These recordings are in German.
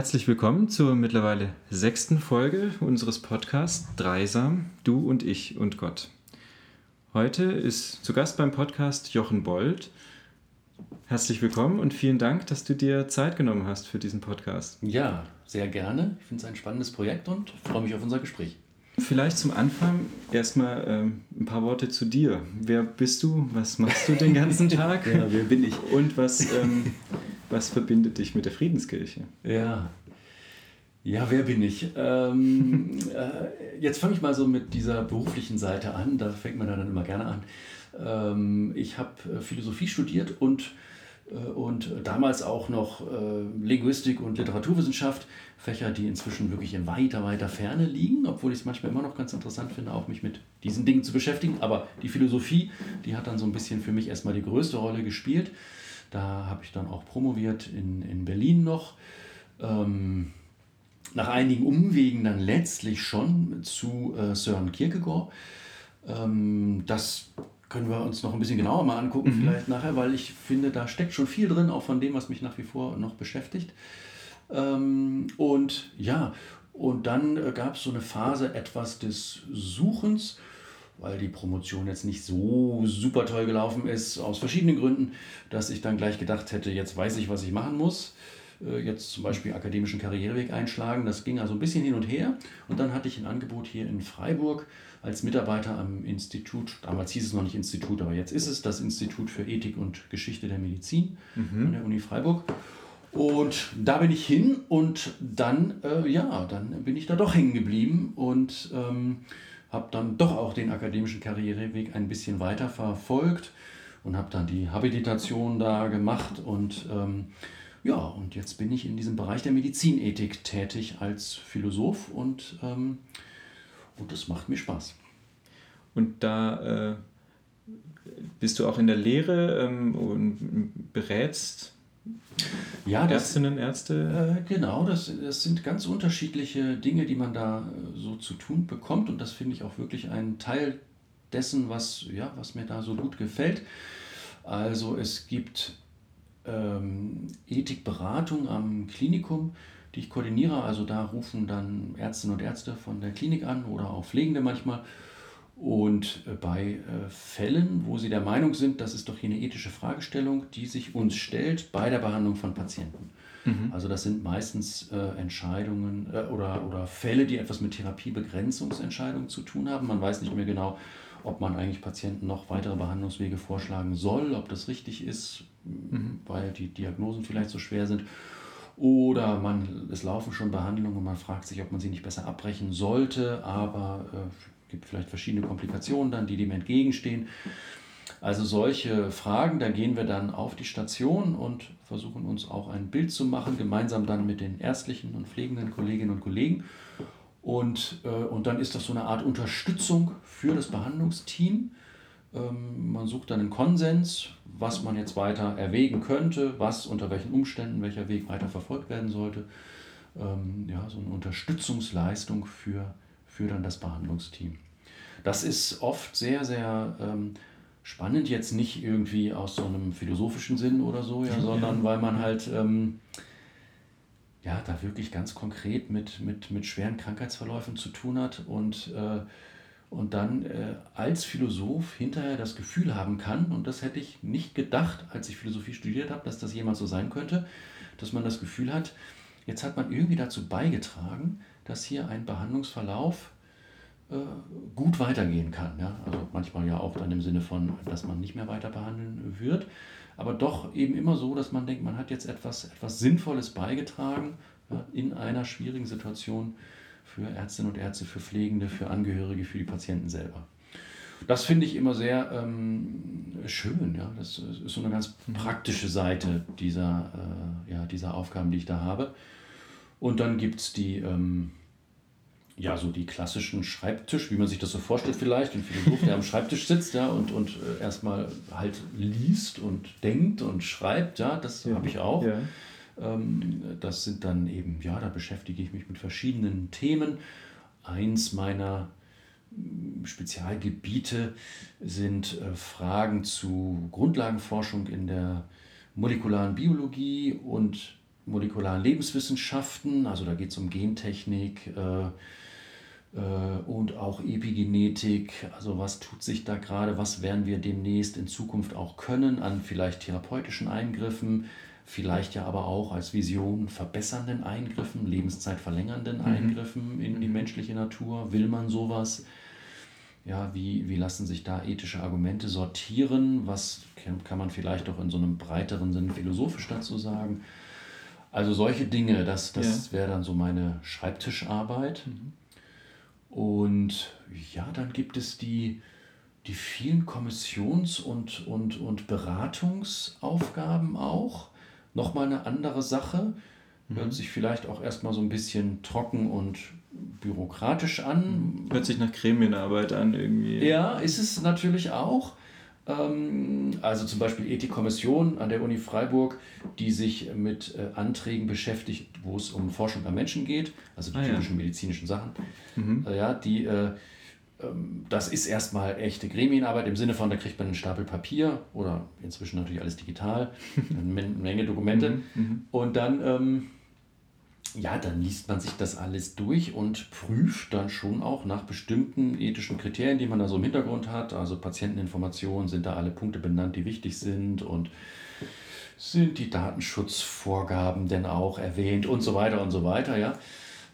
Herzlich willkommen zur mittlerweile sechsten Folge unseres Podcasts Dreisam, du und ich und Gott. Heute ist zu Gast beim Podcast Jochen Bold. Herzlich willkommen und vielen Dank, dass du dir Zeit genommen hast für diesen Podcast. Ja, sehr gerne. Ich finde es ein spannendes Projekt und freue mich auf unser Gespräch. Vielleicht zum Anfang erstmal ähm, ein paar Worte zu dir. Wer bist du? Was machst du den ganzen Tag? ja, wer bin ich? Und was, ähm, was verbindet dich mit der Friedenskirche? Ja, ja, wer bin ich? Ähm, äh, jetzt fange ich mal so mit dieser beruflichen Seite an. Da fängt man dann immer gerne an. Ähm, ich habe äh, Philosophie studiert und, äh, und damals auch noch äh, Linguistik und Literaturwissenschaft. Fächer, die inzwischen wirklich in weiter, weiter Ferne liegen, obwohl ich es manchmal immer noch ganz interessant finde, auch mich mit diesen Dingen zu beschäftigen. Aber die Philosophie, die hat dann so ein bisschen für mich erstmal die größte Rolle gespielt. Da habe ich dann auch promoviert in, in Berlin noch. Ähm, nach einigen Umwegen dann letztlich schon zu äh, Søren Kierkegaard. Ähm, das können wir uns noch ein bisschen genauer mal angucken, mhm. vielleicht nachher, weil ich finde, da steckt schon viel drin, auch von dem, was mich nach wie vor noch beschäftigt. Ähm, und ja, und dann äh, gab es so eine Phase etwas des Suchens, weil die Promotion jetzt nicht so super toll gelaufen ist, aus verschiedenen Gründen, dass ich dann gleich gedacht hätte, jetzt weiß ich, was ich machen muss. Äh, jetzt zum Beispiel akademischen Karriereweg einschlagen. Das ging also ein bisschen hin und her. Und dann hatte ich ein Angebot hier in Freiburg als Mitarbeiter am Institut, damals hieß es noch nicht Institut, aber jetzt ist es das Institut für Ethik und Geschichte der Medizin mhm. an der Uni Freiburg. Und da bin ich hin und dann, äh, ja, dann bin ich da doch hängen geblieben und ähm, habe dann doch auch den akademischen Karriereweg ein bisschen weiter verfolgt und habe dann die Habilitation da gemacht und ähm, ja, und jetzt bin ich in diesem Bereich der Medizinethik tätig als Philosoph und, ähm, und das macht mir Spaß. Und da äh, bist du auch in der Lehre ähm, und berätst ja, das, Ärztinnen, Ärzte? Äh, genau, das, das sind ganz unterschiedliche Dinge, die man da äh, so zu tun bekommt und das finde ich auch wirklich ein Teil dessen, was, ja, was mir da so gut gefällt. Also es gibt ähm, Ethikberatung am Klinikum, die ich koordiniere. Also da rufen dann Ärztinnen und Ärzte von der Klinik an oder auch Pflegende manchmal. Und äh, bei äh, Fällen, wo sie der Meinung sind, das ist doch hier eine ethische Fragestellung, die sich uns stellt bei der Behandlung von Patienten. Mhm. Also das sind meistens äh, Entscheidungen äh, oder, oder Fälle, die etwas mit Therapiebegrenzungsentscheidungen zu tun haben. Man weiß nicht mehr genau, ob man eigentlich Patienten noch weitere Behandlungswege vorschlagen soll, ob das richtig ist, mhm. weil die Diagnosen vielleicht so schwer sind. Oder man, es laufen schon Behandlungen und man fragt sich, ob man sie nicht besser abbrechen sollte, aber äh, gibt vielleicht verschiedene Komplikationen dann, die dem entgegenstehen. Also solche Fragen, da gehen wir dann auf die Station und versuchen uns auch ein Bild zu machen, gemeinsam dann mit den ärztlichen und pflegenden Kolleginnen und Kollegen und, äh, und dann ist das so eine Art Unterstützung für das Behandlungsteam. Ähm, man sucht dann einen Konsens, was man jetzt weiter erwägen könnte, was unter welchen Umständen welcher Weg weiter verfolgt werden sollte. Ähm, ja, so eine Unterstützungsleistung für, für dann das Behandlungsteam. Das ist oft sehr, sehr ähm, spannend, jetzt nicht irgendwie aus so einem philosophischen Sinn oder so, ja, sondern weil man halt ähm, ja, da wirklich ganz konkret mit, mit, mit schweren Krankheitsverläufen zu tun hat und, äh, und dann äh, als Philosoph hinterher das Gefühl haben kann, und das hätte ich nicht gedacht, als ich Philosophie studiert habe, dass das jemals so sein könnte, dass man das Gefühl hat, jetzt hat man irgendwie dazu beigetragen, dass hier ein Behandlungsverlauf äh, gut weitergehen kann. Ja? Also manchmal ja auch dann im Sinne von, dass man nicht mehr weiter behandeln wird aber doch eben immer so, dass man denkt, man hat jetzt etwas, etwas Sinnvolles beigetragen ja, in einer schwierigen Situation für Ärztinnen und Ärzte, für Pflegende, für Angehörige, für die Patienten selber. Das finde ich immer sehr ähm, schön. Ja? Das ist so eine ganz praktische Seite dieser, äh, ja, dieser Aufgaben, die ich da habe. Und dann gibt es die, ähm, ja, so die klassischen Schreibtisch, wie man sich das so vorstellt vielleicht, ein Philosoph, der am Schreibtisch sitzt, ja, und, und äh, erstmal halt liest und denkt und schreibt, ja, das ja. habe ich auch. Ja. Ähm, das sind dann eben, ja, da beschäftige ich mich mit verschiedenen Themen. Eins meiner mm, Spezialgebiete sind äh, Fragen zu Grundlagenforschung in der molekularen Biologie und molekularen Lebenswissenschaften, also da geht es um Gentechnik äh, und auch Epigenetik, also was tut sich da gerade, was werden wir demnächst in Zukunft auch können an vielleicht therapeutischen Eingriffen, vielleicht ja aber auch als Vision verbessernden Eingriffen, lebenszeitverlängernden mhm. Eingriffen in die menschliche Natur. Will man sowas? Ja, wie, wie lassen sich da ethische Argumente sortieren? Was kann man vielleicht auch in so einem breiteren Sinn philosophisch dazu sagen? Also solche Dinge, das, das ja. wäre dann so meine Schreibtischarbeit. Mhm. Und ja, dann gibt es die, die vielen Kommissions- und, und, und Beratungsaufgaben auch. Nochmal eine andere Sache. Hört mhm. sich vielleicht auch erstmal so ein bisschen trocken und bürokratisch an. Hört sich nach Gremienarbeit an irgendwie. Ja, ist es natürlich auch. Ähm, also zum Beispiel Ethikkommission an der Uni Freiburg, die sich mit äh, Anträgen beschäftigt, wo es um Forschung am Menschen geht, also die ah, typischen ja. medizinischen Sachen. Mhm. Äh, ja, die, äh, ähm, das ist erstmal echte Gremienarbeit im Sinne von, da kriegt man einen Stapel Papier oder inzwischen natürlich alles digital, eine Menge Dokumente mhm. Mhm. und dann ähm, ja, dann liest man sich das alles durch und prüft dann schon auch nach bestimmten ethischen Kriterien, die man da so im Hintergrund hat. Also Patienteninformationen, sind da alle Punkte benannt, die wichtig sind und sind die Datenschutzvorgaben denn auch erwähnt und so weiter und so weiter, ja.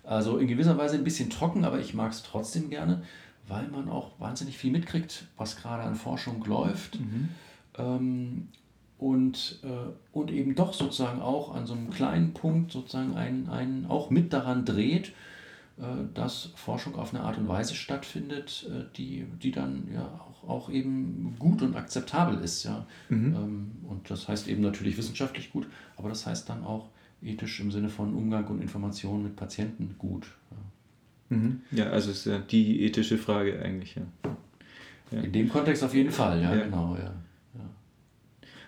Also in gewisser Weise ein bisschen trocken, aber ich mag es trotzdem gerne, weil man auch wahnsinnig viel mitkriegt, was gerade an Forschung läuft. Mhm. Ähm, und, äh, und eben doch sozusagen auch an so einem kleinen Punkt sozusagen einen, einen auch mit daran dreht, äh, dass Forschung auf eine Art und Weise stattfindet, äh, die, die dann ja auch, auch eben gut und akzeptabel ist. Ja? Mhm. Ähm, und das heißt eben natürlich wissenschaftlich gut, aber das heißt dann auch ethisch im Sinne von Umgang und Information mit Patienten gut. Ja, mhm. ja also ist ja die ethische Frage eigentlich. Ja. ja. In dem Kontext auf jeden Fall, ja, ja. genau. Ja.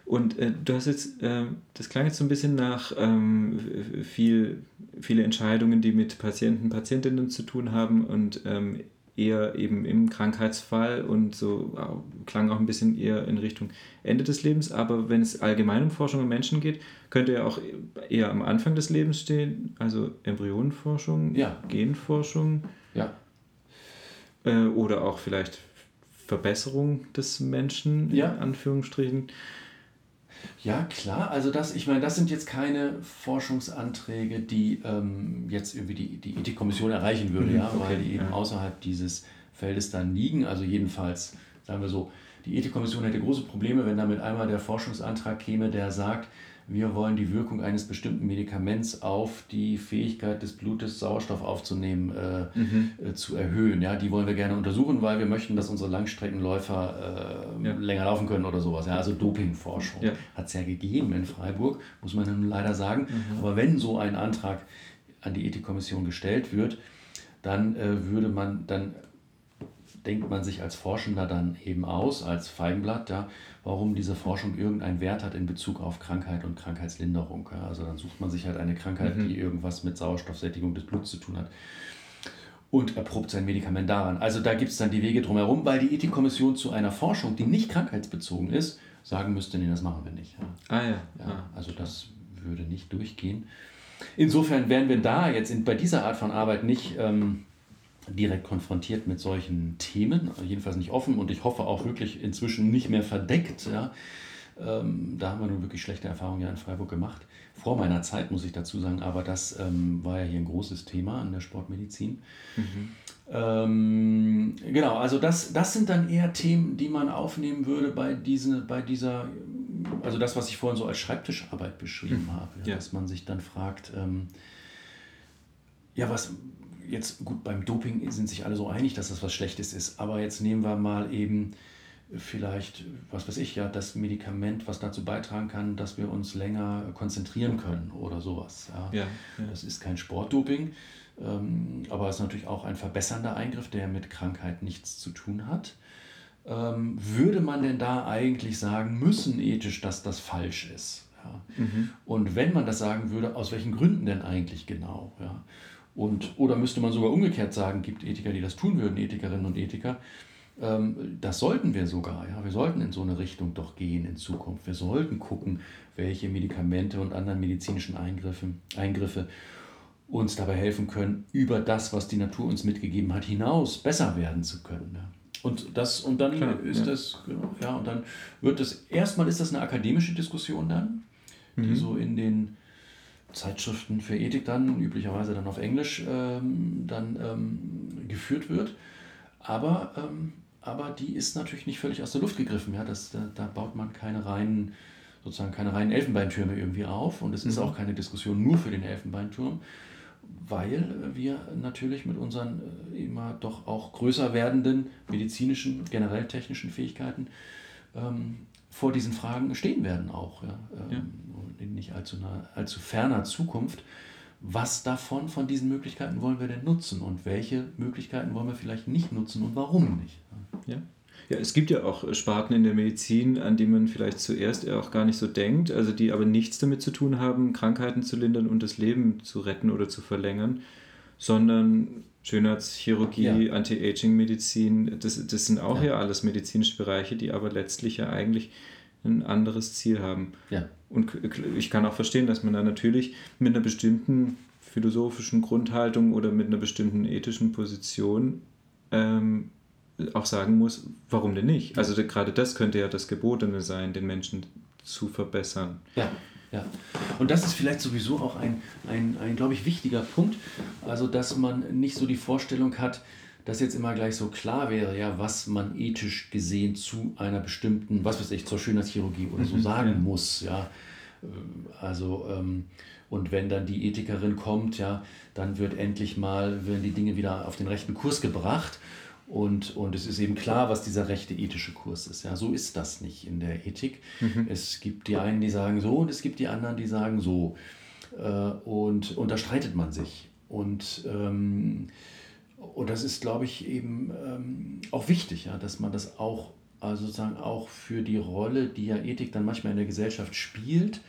Und äh, du hast jetzt, äh, das klang jetzt so ein bisschen nach ähm, viel, viele Entscheidungen, die mit Patienten, Patientinnen zu tun haben und ähm, eher eben im Krankheitsfall und so klang auch ein bisschen eher in Richtung Ende des Lebens. Aber wenn es allgemein um Forschung am Menschen geht, könnte er auch eher am Anfang des Lebens stehen, also Embryonenforschung, ja. Genforschung. Ja. Äh, oder auch vielleicht Verbesserung des Menschen, ja. in Anführungsstrichen. Ja, klar. Also das, ich meine, das sind jetzt keine Forschungsanträge, die ähm, jetzt irgendwie die, die Ethikkommission erreichen würde, mhm, ja, okay, weil die eben ja. außerhalb dieses Feldes dann liegen. Also jedenfalls, sagen wir so, die Ethikkommission hätte große Probleme, wenn damit einmal der Forschungsantrag käme, der sagt, wir wollen die Wirkung eines bestimmten Medikaments auf die Fähigkeit des Blutes, Sauerstoff aufzunehmen, äh, mhm. äh, zu erhöhen. Ja, die wollen wir gerne untersuchen, weil wir möchten, dass unsere Langstreckenläufer äh, ja. länger laufen können oder sowas. Ja, also Dopingforschung ja. hat es ja gegeben in Freiburg, muss man nun leider sagen. Mhm. Aber wenn so ein Antrag an die Ethikkommission gestellt wird, dann äh, würde man, dann denkt man sich als Forschender dann eben aus, als Feigenblatt, ja, warum diese Forschung irgendeinen Wert hat in Bezug auf Krankheit und Krankheitslinderung. Ja. Also dann sucht man sich halt eine Krankheit, mhm. die irgendwas mit Sauerstoffsättigung des Bluts zu tun hat und erprobt sein Medikament daran. Also da gibt es dann die Wege drumherum, weil die Ethikkommission zu einer Forschung, die nicht krankheitsbezogen ist, sagen müsste, nee, das machen wir nicht. Ja. Ah ja. ja ah, also das würde nicht durchgehen. Insofern wären wir da jetzt in, bei dieser Art von Arbeit nicht ähm, direkt konfrontiert mit solchen Themen, jedenfalls nicht offen und ich hoffe auch wirklich inzwischen nicht mehr verdeckt. Ja. Ähm, da haben wir nun wirklich schlechte Erfahrungen ja in Freiburg gemacht. Vor meiner Zeit muss ich dazu sagen, aber das ähm, war ja hier ein großes Thema an der Sportmedizin. Mhm. Ähm, genau, also das, das sind dann eher Themen, die man aufnehmen würde bei, diesen, bei dieser, also das, was ich vorhin so als Schreibtischarbeit beschrieben mhm. habe, ja, ja. dass man sich dann fragt, ähm, ja, was, jetzt gut, beim Doping sind sich alle so einig, dass das was Schlechtes ist, aber jetzt nehmen wir mal eben vielleicht, was weiß ich, ja, das Medikament, was dazu beitragen kann, dass wir uns länger konzentrieren können oder sowas. Ja. ja, ja. Das ist kein Sportdoping, ähm, aber es ist natürlich auch ein verbessernder Eingriff, der mit Krankheit nichts zu tun hat. Ähm, würde man denn da eigentlich sagen müssen, ethisch, dass das falsch ist? Ja. Mhm. Und wenn man das sagen würde, aus welchen Gründen denn eigentlich genau? Ja. Und, oder müsste man sogar umgekehrt sagen, gibt Ethiker, die das tun würden, Ethikerinnen und Ethiker, Ähm, das sollten wir sogar. Ja? Wir sollten in so eine Richtung doch gehen in Zukunft. Wir sollten gucken, welche Medikamente und anderen medizinischen Eingriffe, Eingriffe uns dabei helfen können, über das, was die Natur uns mitgegeben hat, hinaus besser werden zu können. Ja? Und das und dann Klar, ist ja. das genau, ja und dann wird es erstmal ist das eine akademische Diskussion dann, die mhm. so in den Zeitschriften für Ethik dann üblicherweise dann auf Englisch ähm, dann ähm, geführt wird, aber ähm, aber die ist natürlich nicht völlig aus der Luft gegriffen. Ja, das, da, da baut man keine reinen, sozusagen keine reinen Elfenbeintürme irgendwie auf. Und es ist mhm. auch keine Diskussion nur für den Elfenbeinturm, weil wir natürlich mit unseren äh, immer doch auch größer werdenden medizinischen, generell technischen Fähigkeiten ähm, vor diesen Fragen stehen werden auch. Ja, ähm, ja. In nicht allzu, nah, allzu ferner Zukunft was davon, von diesen Möglichkeiten wollen wir denn nutzen und welche Möglichkeiten wollen wir vielleicht nicht nutzen und warum nicht. Ja. Ja, es gibt ja auch Sparten in der Medizin, an die man vielleicht zuerst auch gar nicht so denkt, also die aber nichts damit zu tun haben, Krankheiten zu lindern und das Leben zu retten oder zu verlängern, sondern Schönheitschirurgie, ja. Anti-Aging-Medizin, das, das sind auch ja. ja alles medizinische Bereiche, die aber letztlich ja eigentlich ein anderes Ziel haben. Ja. Und ich kann auch verstehen, dass man da natürlich mit einer bestimmten philosophischen Grundhaltung oder mit einer bestimmten ethischen Position ähm, auch sagen muss, warum denn nicht? Also gerade das könnte ja das Gebotene sein, den Menschen zu verbessern. Ja, ja. Und das ist vielleicht sowieso auch ein, ein, ein glaube ich, wichtiger Punkt. Also, dass man nicht so die Vorstellung hat, dass jetzt immer gleich so klar wäre, ja, was man ethisch gesehen zu einer bestimmten, was weiß ich, zur Schönheitschirurgie oder so mhm, sagen ja. muss, ja. Also, ähm, und wenn dann die Ethikerin kommt, ja, dann wird endlich mal, werden die Dinge wieder auf den rechten Kurs gebracht und, und es ist eben klar, was dieser rechte ethische Kurs ist. Ja, so ist das nicht in der Ethik. Mhm. Es gibt die einen, die sagen so und es gibt die anderen, die sagen so. Äh, und, und da streitet man sich. Und, ähm, und das ist, glaube ich, eben ähm, auch wichtig, ja, dass man das auch also sozusagen auch für die Rolle, die ja Ethik dann manchmal in der Gesellschaft spielt,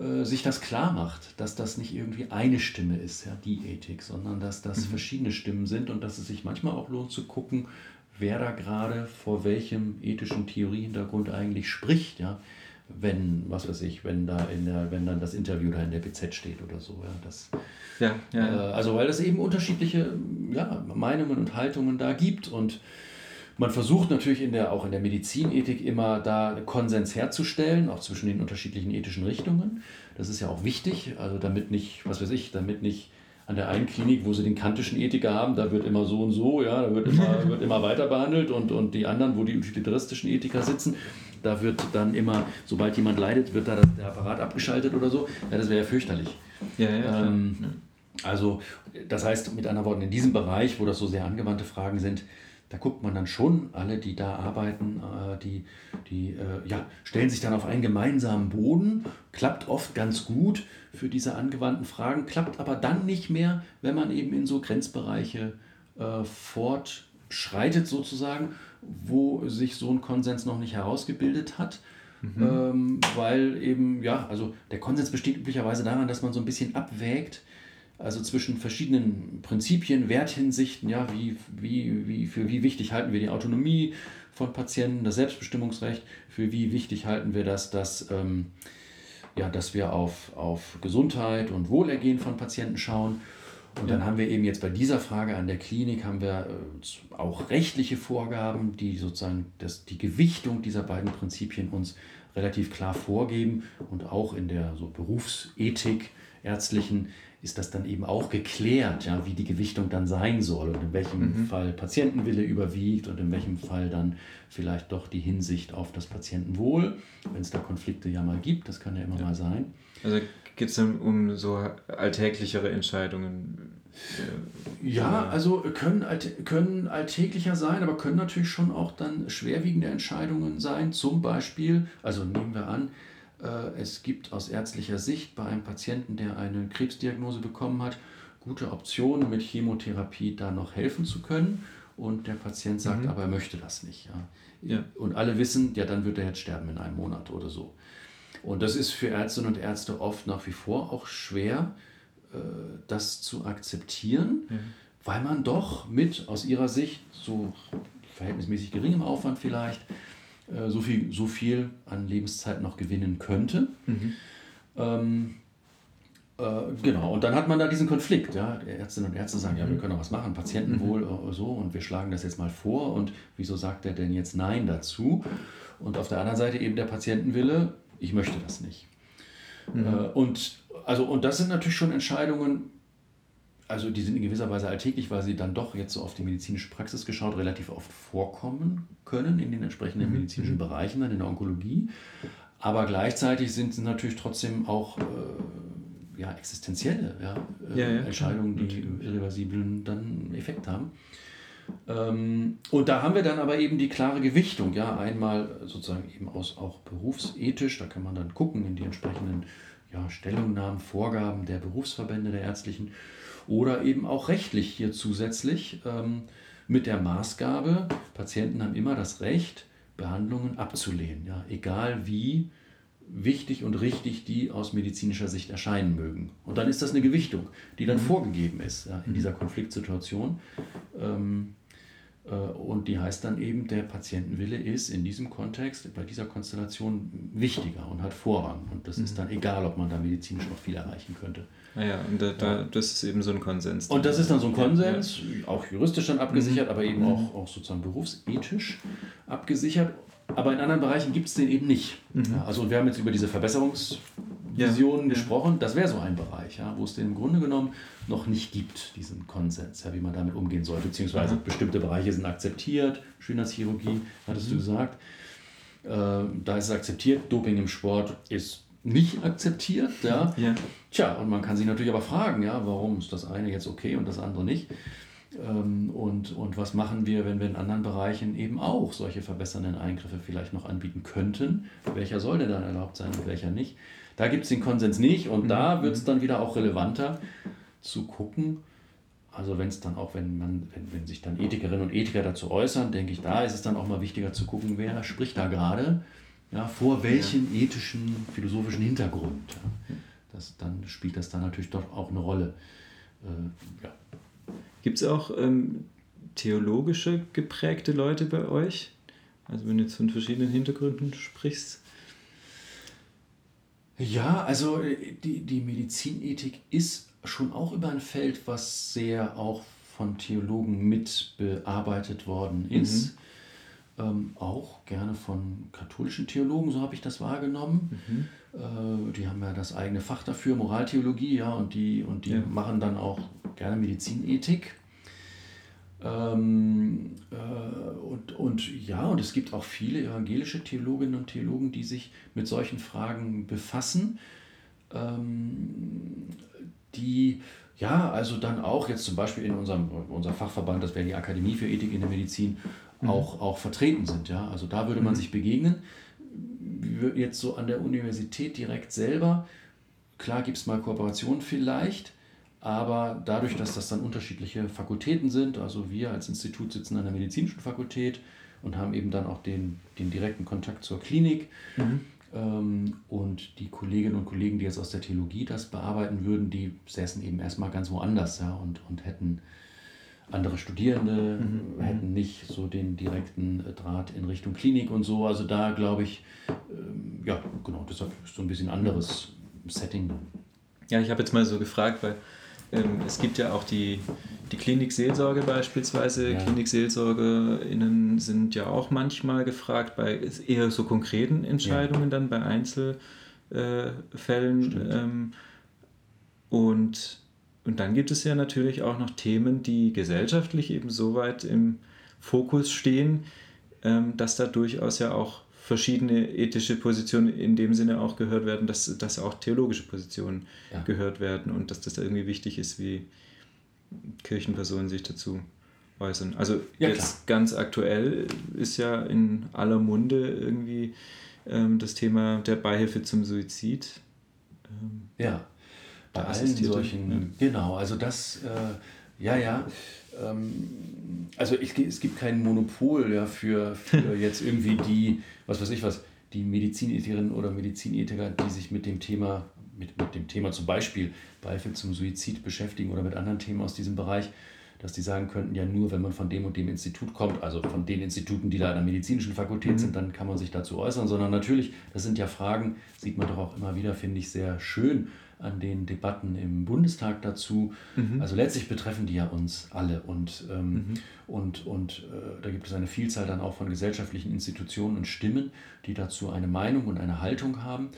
äh, sich das klar macht, dass das nicht irgendwie eine Stimme ist, ja, die Ethik, sondern dass das mhm. verschiedene Stimmen sind und dass es sich manchmal auch lohnt zu gucken, wer da gerade vor welchem ethischen Theoriehintergrund eigentlich spricht, ja, wenn, was weiß ich, wenn da in der, wenn dann das Interview da in der BZ steht oder so, ja, das, ja, ja. Äh, also weil es eben unterschiedliche ja, Meinungen und Haltungen da gibt und man versucht natürlich in der, auch in der Medizinethik immer da Konsens herzustellen, auch zwischen den unterschiedlichen ethischen Richtungen. Das ist ja auch wichtig, also damit nicht, was weiß ich, damit nicht an der einen Klinik, wo sie den kantischen Ethiker haben, da wird immer so und so, ja, da wird immer, wird immer weiter behandelt und, und die anderen, wo die utilitaristischen Ethiker sitzen, da wird dann immer, sobald jemand leidet, wird da das, der Apparat abgeschaltet oder so. Ja, das wäre ja fürchterlich. Ja, ja, ähm, also, das heißt, mit anderen Worten, in diesem Bereich, wo das so sehr angewandte Fragen sind, da guckt man dann schon, alle, die da arbeiten, äh, die, die äh, ja, stellen sich dann auf einen gemeinsamen Boden, klappt oft ganz gut für diese angewandten Fragen, klappt aber dann nicht mehr, wenn man eben in so Grenzbereiche äh, fortschreitet sozusagen, wo sich so ein Konsens noch nicht herausgebildet hat. Mhm. Ähm, weil eben, ja, also der Konsens besteht üblicherweise daran, dass man so ein bisschen abwägt, also zwischen verschiedenen Prinzipien, Werthinsichten, ja, wie, wie, wie, für wie wichtig halten wir die Autonomie von Patienten, das Selbstbestimmungsrecht, für wie wichtig halten wir das, dass, ähm, ja, dass wir auf, auf Gesundheit und Wohlergehen von Patienten schauen. Und dann haben wir eben jetzt bei dieser Frage an der Klinik haben wir äh, auch rechtliche Vorgaben, die sozusagen das, die Gewichtung dieser beiden Prinzipien uns relativ klar vorgeben und auch in der so Berufsethik ärztlichen ist das dann eben auch geklärt, ja, wie die Gewichtung dann sein soll und in welchem mhm. Fall Patientenwille überwiegt und in welchem Fall dann vielleicht doch die Hinsicht auf das Patientenwohl, wenn es da Konflikte ja mal gibt, das kann ja immer ja. mal sein. Also geht es dann um so alltäglichere Entscheidungen? Äh, ja, also können, können alltäglicher sein, aber können natürlich schon auch dann schwerwiegende Entscheidungen sein. Zum Beispiel, also nehmen wir an, es gibt aus ärztlicher Sicht bei einem Patienten, der eine Krebsdiagnose bekommen hat, gute Optionen mit Chemotherapie da noch helfen zu können. Und der Patient sagt, mhm. aber er möchte das nicht. Ja. ja. Und alle wissen, ja, dann wird er jetzt sterben in einem Monat oder so. Und das ist für Ärztinnen und Ärzte oft nach wie vor auch schwer, äh, das zu akzeptieren, mhm. weil man doch mit aus ihrer Sicht so verhältnismäßig geringem Aufwand vielleicht äh, so, viel, so viel an Lebenszeit noch gewinnen könnte. Mhm. Ähm, äh, genau, und dann hat man da diesen Konflikt. Ja? Ärztinnen und Ärzte sagen, ja, wir mhm. können auch was machen, Patientenwohl mhm. so, und wir schlagen das jetzt mal vor und wieso sagt er denn jetzt Nein dazu? Und auf der anderen Seite eben der Patientenwille, ich möchte das nicht. Mhm. Äh, und, also, und das sind natürlich schon Entscheidungen, also die sind in gewisser Weise alltäglich, weil sie dann doch jetzt so auf die medizinische Praxis geschaut relativ oft vorkommen können in den entsprechenden mhm. medizinischen mhm. Bereichen, dann in der Onkologie. Aber gleichzeitig sind sie natürlich trotzdem auch äh, ja, existenzielle ja, äh, ja, ja, Entscheidungen, die im irreversiblen dann Effekt haben. Ähm, und da haben wir dann aber eben die klare Gewichtung, ja, einmal sozusagen eben aus auch berufsethisch, da kann man dann gucken in die entsprechenden ja, Stellungnahmen, Vorgaben der Berufsverbände der ärztlichen oder eben auch rechtlich hier zusätzlich ähm, mit der Maßgabe, Patienten haben immer das Recht, Behandlungen abzulehnen, ja, egal wie wichtig und richtig die aus medizinischer Sicht erscheinen mögen. Und dann ist das eine Gewichtung, die dann mhm. vorgegeben ist ja, in dieser Konfliktsituation. Ähm, äh, und die heißt dann eben, der Patientenwille ist in diesem Kontext, bei dieser Konstellation wichtiger und hat Vorrang. Und das ist mhm. dann egal, ob man da medizinisch noch viel erreichen könnte. Ah ja, und da, da, das ist eben so ein Konsens. Und das ist dann so ein Konsens, ja. auch juristisch dann abgesichert, mhm. aber eben mhm. auch, auch sozusagen berufsethisch abgesichert. Aber in anderen Bereichen gibt es den eben nicht. Mhm. Also wir haben jetzt über diese Verbesserungsvisionen ja. gesprochen. Das wäre so ein Bereich, ja, wo es den im Grunde genommen noch nicht gibt, diesen Konsens, ja, wie man damit umgehen soll. Beziehungsweise mhm. bestimmte Bereiche sind akzeptiert. Schönheitschirurgie, hattest mhm. du gesagt. Äh, da ist es akzeptiert. Doping im Sport ist nicht akzeptiert. Ja. ja. Tja, und man kann sich natürlich aber fragen, ja, warum ist das eine jetzt okay und das andere nicht? Ähm, und, und was machen wir, wenn wir in anderen Bereichen eben auch solche verbessernden Eingriffe vielleicht noch anbieten könnten? Welcher soll denn dann erlaubt sein und welcher nicht? Da gibt es den Konsens nicht und mhm. da wird es dann wieder auch relevanter zu gucken. Also wenn es dann auch, wenn man, wenn, wenn sich dann Ethikerinnen und Ethiker dazu äußern, denke ich, da ist es dann auch mal wichtiger zu gucken, wer spricht da gerade, ja, vor welchen ja. ethischen, philosophischen Hintergrund. Ja. Das, dann spielt das dann natürlich doch auch eine Rolle. Äh, ja. Gibt es auch ähm, theologische geprägte Leute bei euch? Also wenn du jetzt von verschiedenen Hintergründen sprichst. Ja, also äh, die, die Medizinethik ist schon auch über ein Feld, was sehr auch von Theologen mit bearbeitet worden ist. Mhm. Ähm, auch gerne von katholischen Theologen, so habe ich das wahrgenommen. Mhm. Äh, die haben ja das eigene Fach dafür, Moraltheologie, ja, und die, und die ja. machen dann auch gerne Medizinethik. Ähm, äh, und, und ja, und es gibt auch viele evangelische Theologinnen und Theologen, die sich mit solchen Fragen befassen, ähm, die ja, also dann auch jetzt zum Beispiel in unserem unser Fachverband, das wäre die Akademie für Ethik in der Medizin, mhm. auch, auch vertreten sind. Ja? Also da würde man mhm. sich begegnen. Jetzt so an der Universität direkt selber, klar gibt es mal Kooperationen vielleicht, aber dadurch, dass das dann unterschiedliche Fakultäten sind, also wir als Institut sitzen an der medizinischen Fakultät und haben eben dann auch den, den direkten Kontakt zur Klinik. Mhm. Ähm, und die Kolleginnen und Kollegen, die jetzt aus der Theologie das bearbeiten würden, die säßen eben erstmal ganz woanders ja, und, und hätten andere Studierende, mhm. hätten nicht so den direkten Draht in Richtung Klinik und so. Also da glaube ich, ähm, ja, genau, deshalb ist so ein bisschen anderes Setting. Ja, ich habe jetzt mal so gefragt, weil ähm, es gibt ja auch die, die Klinikseelsorge beispielsweise. Ja. KlinikseelsorgerInnen sind ja auch manchmal gefragt bei eher so konkreten Entscheidungen ja. dann bei Einzelfällen. Äh, ähm, und, und dann gibt es ja natürlich auch noch Themen, die gesellschaftlich eben so weit im Fokus stehen, ähm, dass da durchaus ja auch verschiedene ethische Positionen in dem Sinne auch gehört werden, dass, dass auch theologische Positionen ja. gehört werden und dass das da irgendwie wichtig ist, wie Kirchenpersonen sich dazu äußern. Also ja, jetzt klar. ganz aktuell ist ja in aller Munde irgendwie ähm, das Thema der Beihilfe zum Suizid. Ähm, ja, bei allen solchen, ja. genau, also das, äh, ja, ja, ähm, also ich, es gibt kein Monopol ja, für, für jetzt irgendwie die, was weiß ich was, die Medizinethikerinnen oder Medizinethiker, die sich mit dem Thema, mit, mit dem Thema zum Beispiel Beifall zum Suizid beschäftigen oder mit anderen Themen aus diesem Bereich. dass die sagen könnten, ja nur wenn man von dem und dem Institut kommt, also von den Instituten, die da an der medizinischen Fakultät mhm. sind, dann kann man sich dazu äußern, sondern natürlich, das sind ja Fragen, sieht man doch auch immer wieder, finde ich sehr schön an den Debatten im Bundestag dazu. Mhm. Also letztlich betreffen die ja uns alle und, ähm, mhm. und, und äh, da gibt es eine Vielzahl dann auch von gesellschaftlichen Institutionen und Stimmen, die dazu eine Meinung und eine Haltung haben.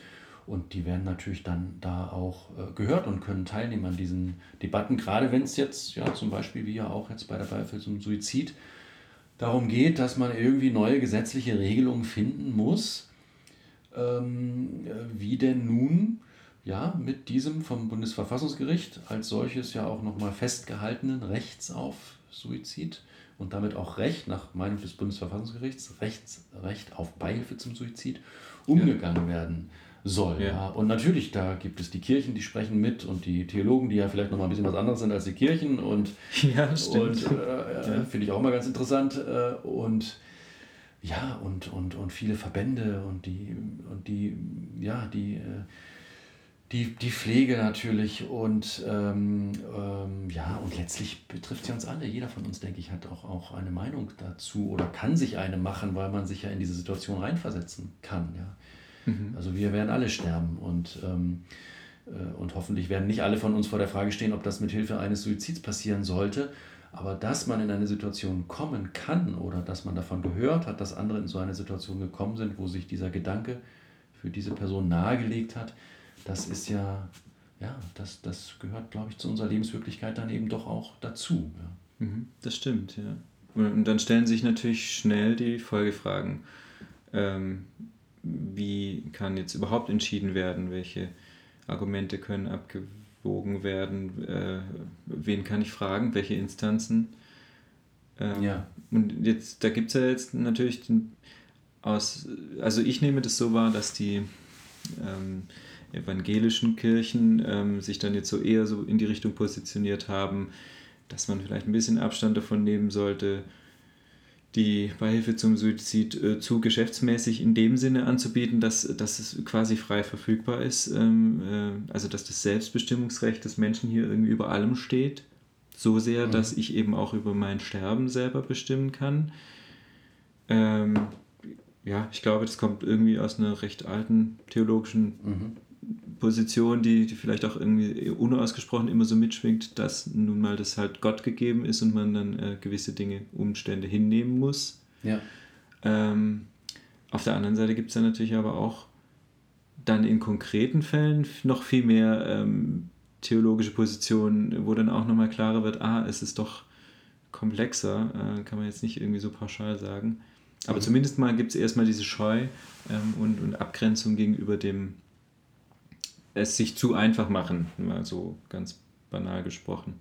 Und die werden natürlich dann da auch äh, gehört und können teilnehmen an diesen Debatten, gerade wenn es jetzt, ja, zum Beispiel wie ja auch jetzt bei der Beihilfe zum Suizid, darum geht, dass man irgendwie neue gesetzliche Regelungen finden muss, ähm, wie denn nun ja, mit diesem vom Bundesverfassungsgericht als solches ja auch nochmal festgehaltenen Rechts auf Suizid und damit auch Recht nach Meinung des Bundesverfassungsgerichts, Rechts, Recht auf Beihilfe zum Suizid umgegangen ja. werden soll. Ja. ja. Und natürlich, da gibt es die Kirchen, die sprechen mit und die Theologen, die ja vielleicht nochmal ein bisschen was anderes sind als die Kirchen und, ja, stimmt. und äh, ja. finde ich auch mal ganz interessant äh, und ja, und, und, und viele Verbände und die, und die, ja, die äh, die, die Pflege natürlich und ähm, ähm, ja, und letztlich betrifft sie uns alle. Jeder von uns, denke ich, hat auch, auch eine Meinung dazu oder kann sich eine machen, weil man sich ja in diese Situation reinversetzen kann. Ja. Mhm. Also wir werden alle sterben und, ähm, äh, und hoffentlich werden nicht alle von uns vor der Frage stehen, ob das mit Hilfe eines Suizids passieren sollte. Aber dass man in eine Situation kommen kann oder dass man davon gehört hat, dass andere in so eine Situation gekommen sind, wo sich dieser Gedanke für diese Person nahegelegt hat, das ist ja, ja, das, das gehört, glaube ich, zu unserer Lebenswirklichkeit dann eben doch auch dazu. Ja. Mhm, das stimmt, ja. Und dann stellen sich natürlich schnell die Folgefragen. Ähm, wie kann jetzt überhaupt entschieden werden, welche Argumente können abgewogen werden, äh, wen kann ich fragen, welche Instanzen. Ähm, ja. Und jetzt, da gibt es ja jetzt natürlich den, aus, also ich nehme das so wahr, dass die ähm, evangelischen Kirchen ähm, sich dann jetzt so eher so in die Richtung positioniert haben, dass man vielleicht ein bisschen Abstand davon nehmen sollte, die Beihilfe zum Suizid äh, zu geschäftsmäßig in dem Sinne anzubieten, dass, dass es quasi frei verfügbar ist, ähm, äh, also dass das Selbstbestimmungsrecht des Menschen hier irgendwie über allem steht, so sehr, mhm. dass ich eben auch über mein Sterben selber bestimmen kann. Ähm, ja, ich glaube, das kommt irgendwie aus einer recht alten theologischen mhm. Position, die, die vielleicht auch irgendwie unausgesprochen immer so mitschwingt, dass nun mal das halt Gott gegeben ist und man dann äh, gewisse Dinge, Umstände hinnehmen muss. Ja. Ähm, auf der anderen Seite gibt es dann natürlich aber auch dann in konkreten Fällen noch viel mehr ähm, theologische Positionen, wo dann auch nochmal klarer wird, ah, es ist doch komplexer, äh, kann man jetzt nicht irgendwie so pauschal sagen. Aber mhm. zumindest mal gibt es erstmal diese Scheu ähm, und, und Abgrenzung gegenüber dem es sich zu einfach machen, mal so ganz banal gesprochen.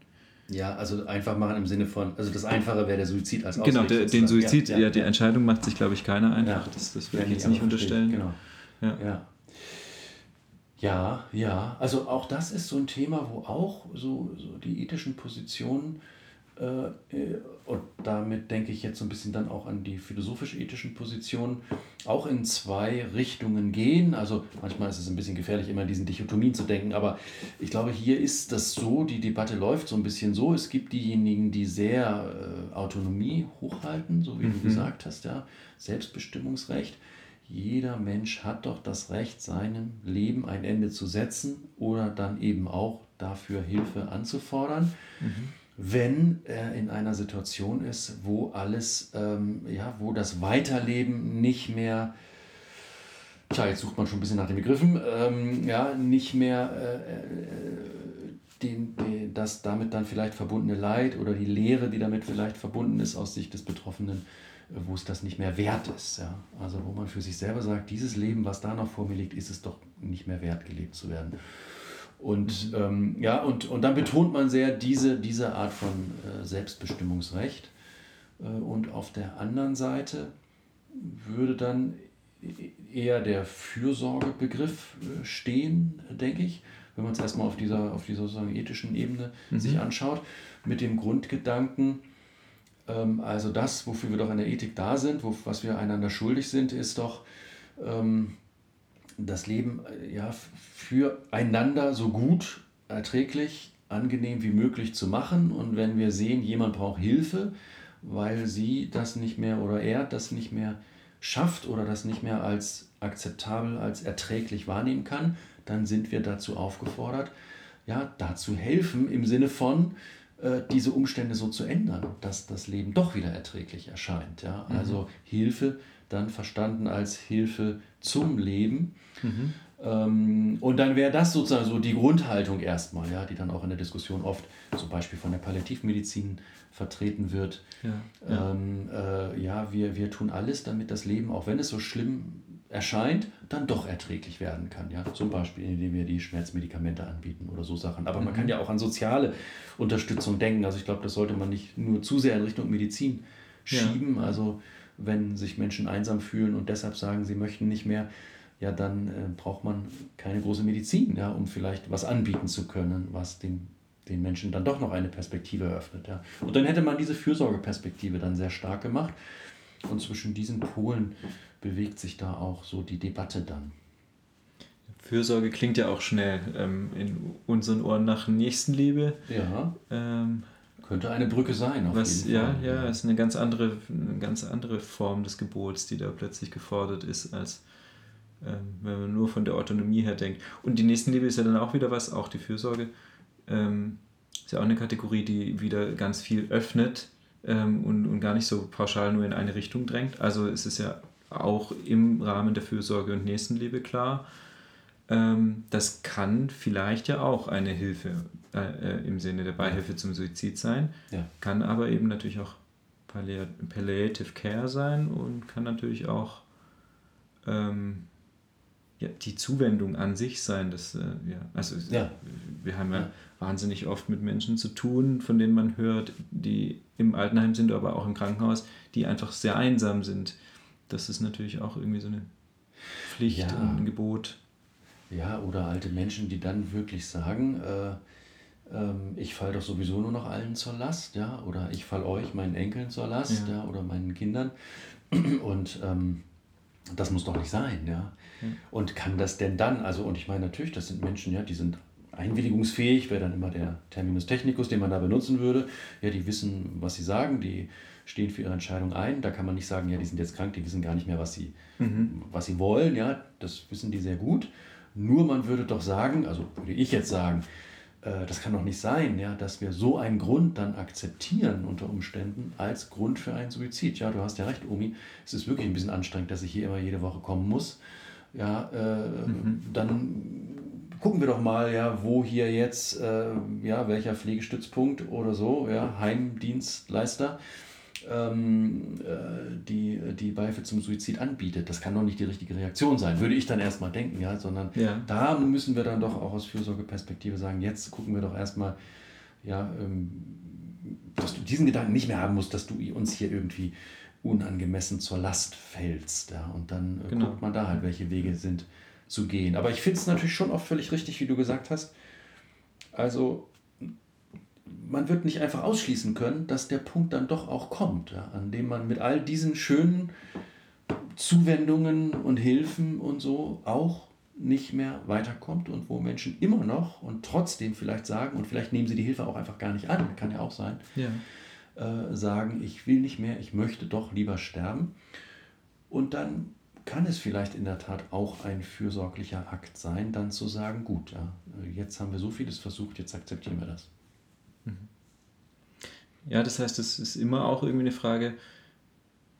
Ja, also einfach machen im Sinne von, also das Einfache wäre der Suizid als Genau, der, den Suizid, ja, ja, ja, die Entscheidung macht sich, glaube ich, keiner einfach. das, das will ich jetzt nicht unterstellen. Genau. Ja. ja. Ja, ja. Also auch das ist so ein Thema, wo auch so, so die ethischen Positionen und damit denke ich jetzt so ein bisschen dann auch an die philosophisch-ethischen Positionen, auch in zwei Richtungen gehen. Also manchmal ist es ein bisschen gefährlich, immer in diesen Dichotomien zu denken, aber ich glaube, hier ist das so, die Debatte läuft so ein bisschen so. Es gibt diejenigen, die sehr äh, Autonomie hochhalten, so wie mhm. du gesagt hast, ja, Selbstbestimmungsrecht. Jeder Mensch hat doch das Recht, seinem Leben ein Ende zu setzen oder dann eben auch dafür Hilfe anzufordern. Mhm wenn er in einer Situation ist, wo alles, ähm, ja, wo das Weiterleben nicht mehr, tja, jetzt sucht man schon ein bisschen nach den Begriffen, ähm, ja, nicht mehr äh, äh, den, den, das damit dann vielleicht verbundene Leid oder die Lehre, die damit vielleicht verbunden ist aus Sicht des Betroffenen, äh, wo es das nicht mehr wert ist. Ja? Also wo man für sich selber sagt, dieses Leben, was da noch vor mir liegt, ist es doch nicht mehr wert, gelebt zu werden. Und, mhm. ähm, ja, und, und dann betont man sehr diese, diese Art von äh, Selbstbestimmungsrecht. Äh, und auf der anderen Seite würde dann eher der Fürsorgebegriff äh, stehen, denke ich, wenn man es erstmal auf dieser, auf dieser sozusagen ethischen Ebene mhm. sich anschaut, mit dem Grundgedanken, ähm, also das, wofür wir doch in der Ethik da sind, wo, was wir einander schuldig sind, ist doch, ähm, das Leben äh, ja, füreinander so gut, erträglich angenehm wie möglich zu machen. Und wenn wir sehen, jemand braucht Hilfe, weil sie das nicht mehr oder er das nicht mehr schafft oder das nicht mehr als akzeptabel, als erträglich wahrnehmen kann, dann sind wir dazu aufgefordert, ja, dazu helfen im Sinne von, äh, diese Umstände so zu ändern, dass das Leben doch wieder erträglich erscheint. Ja? Mhm. Also Hilfe dann verstanden als Hilfe zum Leben. Mhm. Ähm, und dann wäre das sozusagen so die Grundhaltung erstmal, ja, die dann auch in der Diskussion oft zum Beispiel von der Palliativmedizin vertreten wird. Ja, ja. Ähm, äh, ja wir, wir tun alles, damit das Leben, auch wenn es so schlimm erscheint, dann doch erträglich werden kann. Ja? Zum Beispiel, indem wir die Schmerzmedikamente anbieten oder so Sachen. Aber mhm. man kann ja auch an soziale Unterstützung denken. Also ich glaube, das sollte man nicht nur zu sehr in Richtung Medizin schieben. Ja. Also wenn sich Menschen einsam fühlen und deshalb sagen, sie möchten nicht mehr, ja, dann äh, braucht man keine große Medizin, ja, um vielleicht was anbieten zu können, was dem, den Menschen dann doch noch eine Perspektive eröffnet. Ja. Und dann hätte man diese Fürsorgeperspektive dann sehr stark gemacht. Und zwischen diesen Polen bewegt sich da auch so die Debatte dann. Fürsorge klingt ja auch schnell ähm, in unseren Ohren nach Nächstenliebe. Ja. Ähm, könnte eine Brücke sein. Auf was, jeden Fall. Ja, ja, ist eine ganz andere, eine ganz andere Form des Gebots, die da plötzlich gefordert ist, als ähm, wenn man nur von der Autonomie her denkt. Und die Nächstenliebe ist ja dann auch wieder was, auch die Fürsorge. Ähm, ist ja auch eine Kategorie, die wieder ganz viel öffnet ähm, und, und gar nicht so pauschal nur in eine Richtung drängt. Also es ist ja auch im Rahmen der Fürsorge und Nächstenliebe klar. Ähm, das kann vielleicht ja auch eine Hilfe äh, äh, im Sinne der Beihilfe zum Suizid sein, ja. kann aber eben natürlich auch Palliative Care sein und kann natürlich auch ähm, ja, die Zuwendung an sich sein. Dass, äh, ja, also ja. wir haben ja, ja, wahnsinnig oft mit Menschen zu tun, von denen man hört, die im Altenheim sind, aber auch im Krankenhaus, die einfach sehr einsam sind das ist natürlich auch irgendwie so eine Pflicht und ein Gebot. Ja, oder alte Menschen, die dann wirklich sagen, äh, ähm, ich falle doch sowieso nur noch allen zur Last, ja, oder ich falle euch, meinen Enkeln zur Last, ja, ja oder meinen Kindern. Und ähm, das muss doch nicht sein, ja. Und kann das denn dann, also, und ich meine natürlich, das sind Menschen, ja, die sind einwilligungsfähig, wäre dann immer der Terminus technicus, den man da benutzen würde. Ja, die wissen, was sie sagen, die stehen für ihre Entscheidung ein. Da kann man nicht sagen, ja, die sind jetzt krank, die wissen gar nicht mehr, was sie, mhm. was sie wollen. Ja, das wissen die sehr gut. Nur man würde doch sagen, also würde ich jetzt sagen, äh, das kann doch nicht sein, ja, dass wir so einen Grund dann akzeptieren unter Umständen als Grund für einen Suizid. Ja, du hast ja recht, Omi, es ist wirklich ein bisschen anstrengend, dass ich hier immer jede Woche kommen muss. Ja, äh, mhm. dann gucken wir doch mal, ja, wo hier jetzt, äh, ja, welcher Pflegestützpunkt oder so, ja, Heimdienstleister ähm, äh, die, die Beihilfe zum Suizid anbietet. Das kann doch nicht die richtige Reaktion sein, würde ich dann erstmal denken, ja, sondern ja. da müssen wir dann doch auch aus Fürsorgeperspektive sagen, jetzt gucken wir doch erstmal, ja, ähm, dass du diesen Gedanken nicht mehr haben musst, dass du uns hier irgendwie unangemessen zur Last fällst. Ja, und dann äh, genau. guckt man da halt, welche Wege sind zu gehen. Aber ich finde es natürlich schon auch völlig richtig, wie du gesagt hast. Also man wird nicht einfach ausschließen können, dass der Punkt dann doch auch kommt, ja, an dem man mit all diesen schönen Zuwendungen und Hilfen und so auch nicht mehr weiterkommt und wo Menschen immer noch und trotzdem vielleicht sagen, und vielleicht nehmen sie die Hilfe auch einfach gar nicht an, kann ja auch sein, ja. Äh, sagen, ich will nicht mehr, ich möchte doch lieber sterben. Und dann kann es vielleicht in der Tat auch ein fürsorglicher Akt sein, dann zu sagen, gut, ja, jetzt haben wir so vieles versucht, jetzt akzeptieren wir das. Ja, das heißt, es ist immer auch irgendwie eine Frage,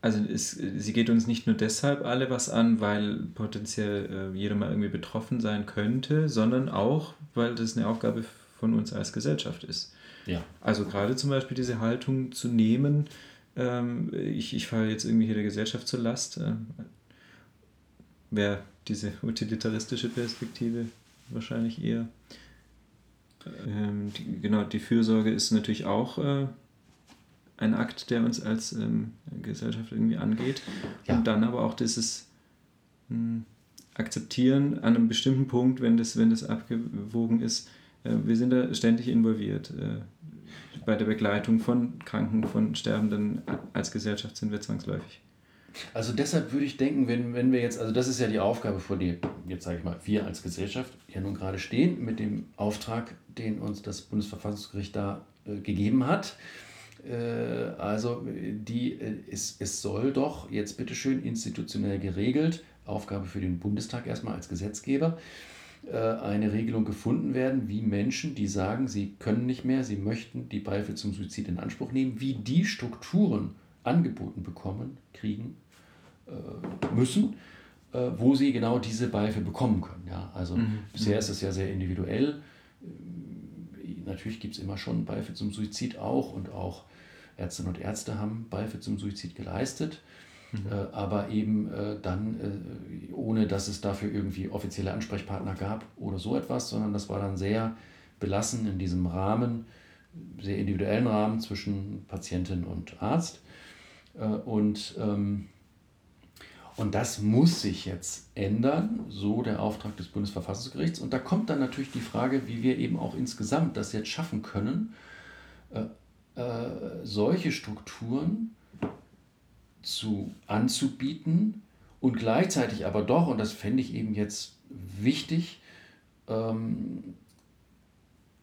also es, sie geht uns nicht nur deshalb alle was an, weil potenziell äh, jeder mal irgendwie betroffen sein könnte, sondern auch, weil das eine Aufgabe von uns als Gesellschaft ist. Ja. Also gerade zum Beispiel diese Haltung zu nehmen, ähm, ich, ich falle jetzt irgendwie hier der Gesellschaft zur Last, äh, wäre diese utilitaristische Perspektive wahrscheinlich eher. Ähm, die, genau, die Fürsorge ist natürlich auch äh, ein Akt, der uns als ähm, Gesellschaft irgendwie angeht. Ja. Und dann aber auch dieses mh, hm, Akzeptieren an einem bestimmten Punkt, wenn das, wenn das abgewogen ist. Äh, wir sind da ständig involviert. Äh, bei der Begleitung von Kranken, von Sterbenden als Gesellschaft sind wir zwangsläufig Also deshalb würde ich denken, wenn, wenn wir jetzt, also das ist ja die Aufgabe, vor der jetzt sage ich mal, wir als Gesellschaft ja nun gerade stehen, mit dem Auftrag, den uns das Bundesverfassungsgericht da äh, gegeben hat. Äh, also die, äh, es, es soll doch jetzt bitteschön institutionell geregelt, Aufgabe für den Bundestag erstmal als Gesetzgeber, äh, eine Regelung gefunden werden, wie Menschen, die sagen, sie können nicht mehr, sie möchten die Beihilfe zum Suizid in Anspruch nehmen, wie die Strukturen angeboten bekommen, kriegen äh, müssen, äh, wo sie genau diese Beihilfe bekommen können. Ja? Also mhm. bisher ist es ja sehr individuell. Natürlich gibt es immer schon Beihilfe zum Suizid auch und auch Ärztinnen und Ärzte haben Beihilfe zum Suizid geleistet. Mhm. Äh, aber eben äh, dann äh, ohne, dass es dafür irgendwie offizielle Ansprechpartner gab oder so etwas, sondern das war dann sehr belassen in diesem Rahmen, sehr individuellen Rahmen zwischen Patientin und Arzt. Äh, und, ähm, und das muss sich jetzt ändern, so der Auftrag des Bundesverfassungsgerichts. Und da kommt dann natürlich die Frage, wie wir eben auch insgesamt das jetzt schaffen können, äh, äh, solche Strukturen zu, anzubieten und gleichzeitig aber doch, und das fände ich eben jetzt wichtig, ähm,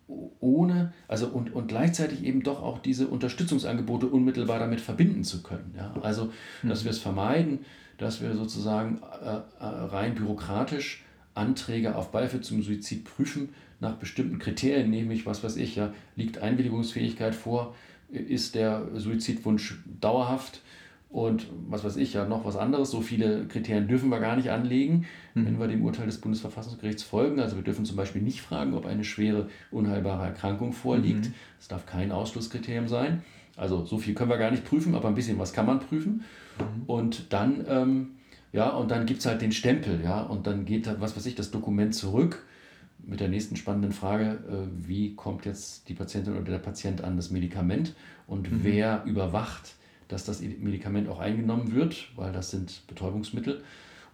ohne, also und, und gleichzeitig eben doch auch diese Unterstützungsangebote unmittelbar damit verbinden zu können. Ja? Also, dass mhm. wir es vermeiden, dass wir sozusagen äh, äh, rein bürokratisch Anträge auf Beihilfe zum Suizid prüfen nach bestimmten Kriterien, nämlich, was weiß ich, ja, liegt Einwilligungsfähigkeit vor, ist der Suizidwunsch dauerhaft, und was weiß ich, ja, noch was anderes. So viele Kriterien dürfen wir gar nicht anlegen, mhm. wenn wir dem Urteil des Bundesverfassungsgerichts folgen. Also wir dürfen zum Beispiel nicht fragen, ob eine schwere unheilbare Erkrankung vorliegt. Mhm. Das darf kein Ausschlusskriterium sein. Also so viel können wir gar nicht prüfen, aber ein bisschen was kann man prüfen. Mhm. Und dann, ähm, ja, und dann gibt es halt den Stempel, ja, und dann geht, was weiß ich, das Dokument zurück mit der nächsten spannenden Frage, äh, wie kommt jetzt die Patientin oder der Patient an das Medikament und mhm. wer überwacht dass das Medikament auch eingenommen wird, weil das sind Betäubungsmittel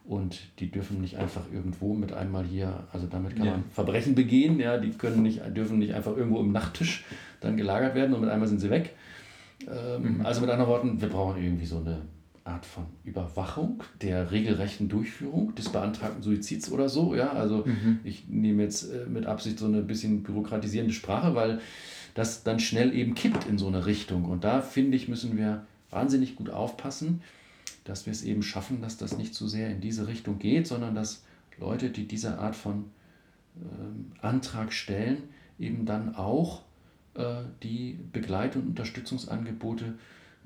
und die dürfen nicht einfach irgendwo mit einmal hier, also damit kann ja. man Verbrechen begehen, ja, die können nicht, dürfen nicht einfach irgendwo im Nachttisch dann gelagert werden und mit einmal sind sie weg. Ähm, mhm. Also mit anderen Worten, wir brauchen irgendwie so eine Art von Überwachung der regelrechten Durchführung des beantragten Suizids oder so. Ja, also mhm. ich nehme jetzt äh, mit Absicht so eine bisschen bürokratisierende Sprache, weil das dann schnell eben kippt in so eine Richtung. Und da finde ich, müssen wir wahnsinnig gut aufpassen, dass wir es eben schaffen, dass das nicht zu sehr in diese Richtung geht, sondern dass Leute, die diese Art von äh, Antrag stellen, eben dann auch äh, die Begleit- und Unterstützungsangebote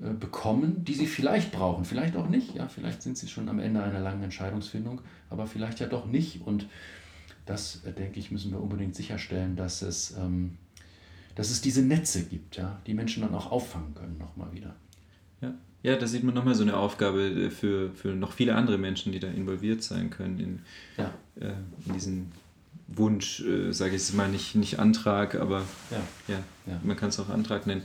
äh, bekommen, die sie vielleicht brauchen, vielleicht auch nicht. Ja, vielleicht sind sie schon am Ende einer langen Entscheidungsfindung, aber vielleicht ja doch nicht. Und das, äh, denke ich, müssen wir unbedingt sicherstellen, dass es, ähm, dass es diese Netze gibt, ja, die Menschen dann auch auffangen können, nochmal wieder. Ja. Ja, da sieht man nochmal so eine Aufgabe äh, für, für noch viele andere Menschen, die da involviert sein können in, ja. äh, in diesen Wunsch, äh, sage ich jetzt mal nicht, nicht Antrag, aber ja, ja, ja. man kann es auch Antrag nennen.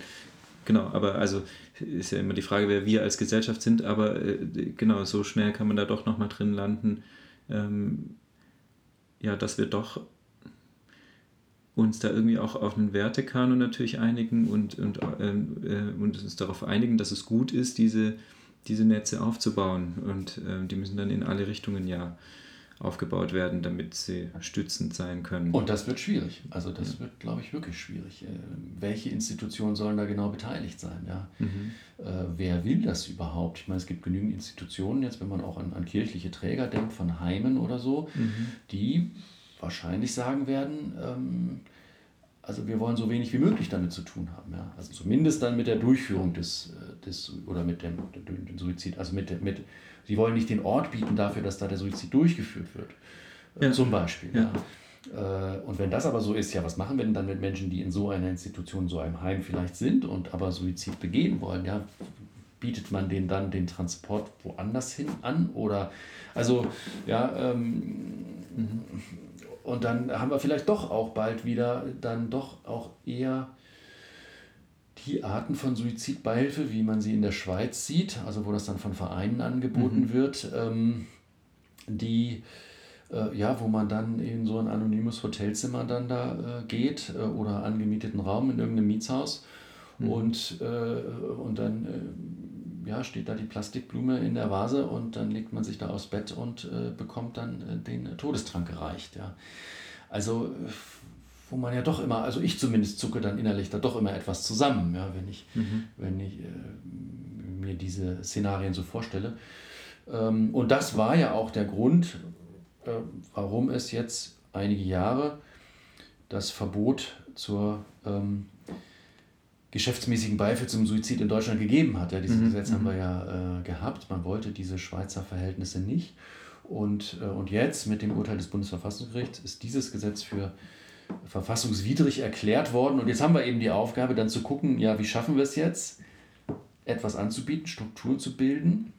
Genau, aber also ist ja immer die Frage, wer wir als Gesellschaft sind, aber äh, genau, so schnell kann man da doch nochmal drin landen, ähm, ja, dass wir doch uns da irgendwie auch auf einen Wertekanon natürlich einigen und, und, ähm, äh, und uns darauf einigen, dass es gut ist, diese, diese Netze aufzubauen. Und äh, die müssen dann in alle Richtungen ja aufgebaut werden, damit sie stützend sein können. Und das wird schwierig. Also das ja. wird, glaube ich, wirklich schwierig. Äh, welche Institutionen sollen da genau beteiligt sein? Ja? Mhm. Äh, wer will das überhaupt? Ich meine, es gibt genügend Institutionen, jetzt wenn man auch an, an kirchliche Träger denkt, von Heimen oder so, mhm. die wahrscheinlich sagen werden, ähm, also wir wollen so wenig wie möglich damit zu tun haben. Ja? Also zumindest dann mit der Durchführung des, äh, des oder mit dem, dem Suizid. Also mit, mit, sie wollen nicht den Ort bieten dafür, dass da der Suizid durchgeführt wird. Äh, ja. Zum Beispiel. Ja. ja. Äh, und wenn das aber so ist, ja, was machen wir denn dann mit Menschen, die in so einer Institution, so einem Heim vielleicht sind und aber Suizid begehen wollen? Ja, bietet man denen dann den Transport woanders hin an? Oder also ja, ähm. Und dann haben wir vielleicht doch auch bald wieder dann doch auch eher die Arten von Suizidbeihilfe, wie man sie in der Schweiz sieht, also wo das dann von Vereinen angeboten mhm. wird, ähm, die äh, ja, wo man dann in so ein anonymes Hotelzimmer dann da äh, geht äh, oder angemieteten Raum in irgendeinem Mietshaus mhm. und, äh, und dann äh, ja, steht da die Plastikblume in der Vase und dann legt man sich da aufs Bett und äh, bekommt dann äh, den Todestrank gereicht. Ja. Also, wo man ja doch immer, also ich zumindest zucke dann innerlich da doch immer etwas zusammen, ja, wenn ich, mhm. wenn ich äh, mir diese Szenarien so vorstelle. Ähm, und das war ja auch der Grund, äh, warum es jetzt einige Jahre das Verbot zur ähm, geschäftsmäßigen Beihilfe zum Suizid in Deutschland gegeben hat. Ja, dieses mhm. Gesetz haben wir mhm. ja äh, gehabt. Man wollte diese Schweizer Verhältnisse nicht. Und, äh, und jetzt mit dem Urteil des Bundesverfassungsgerichts ist dieses Gesetz für verfassungswidrig erklärt worden. Und jetzt haben wir eben die Aufgabe, dann zu gucken, ja, wie schaffen wir es jetzt, etwas anzubieten, Strukturen zu bilden,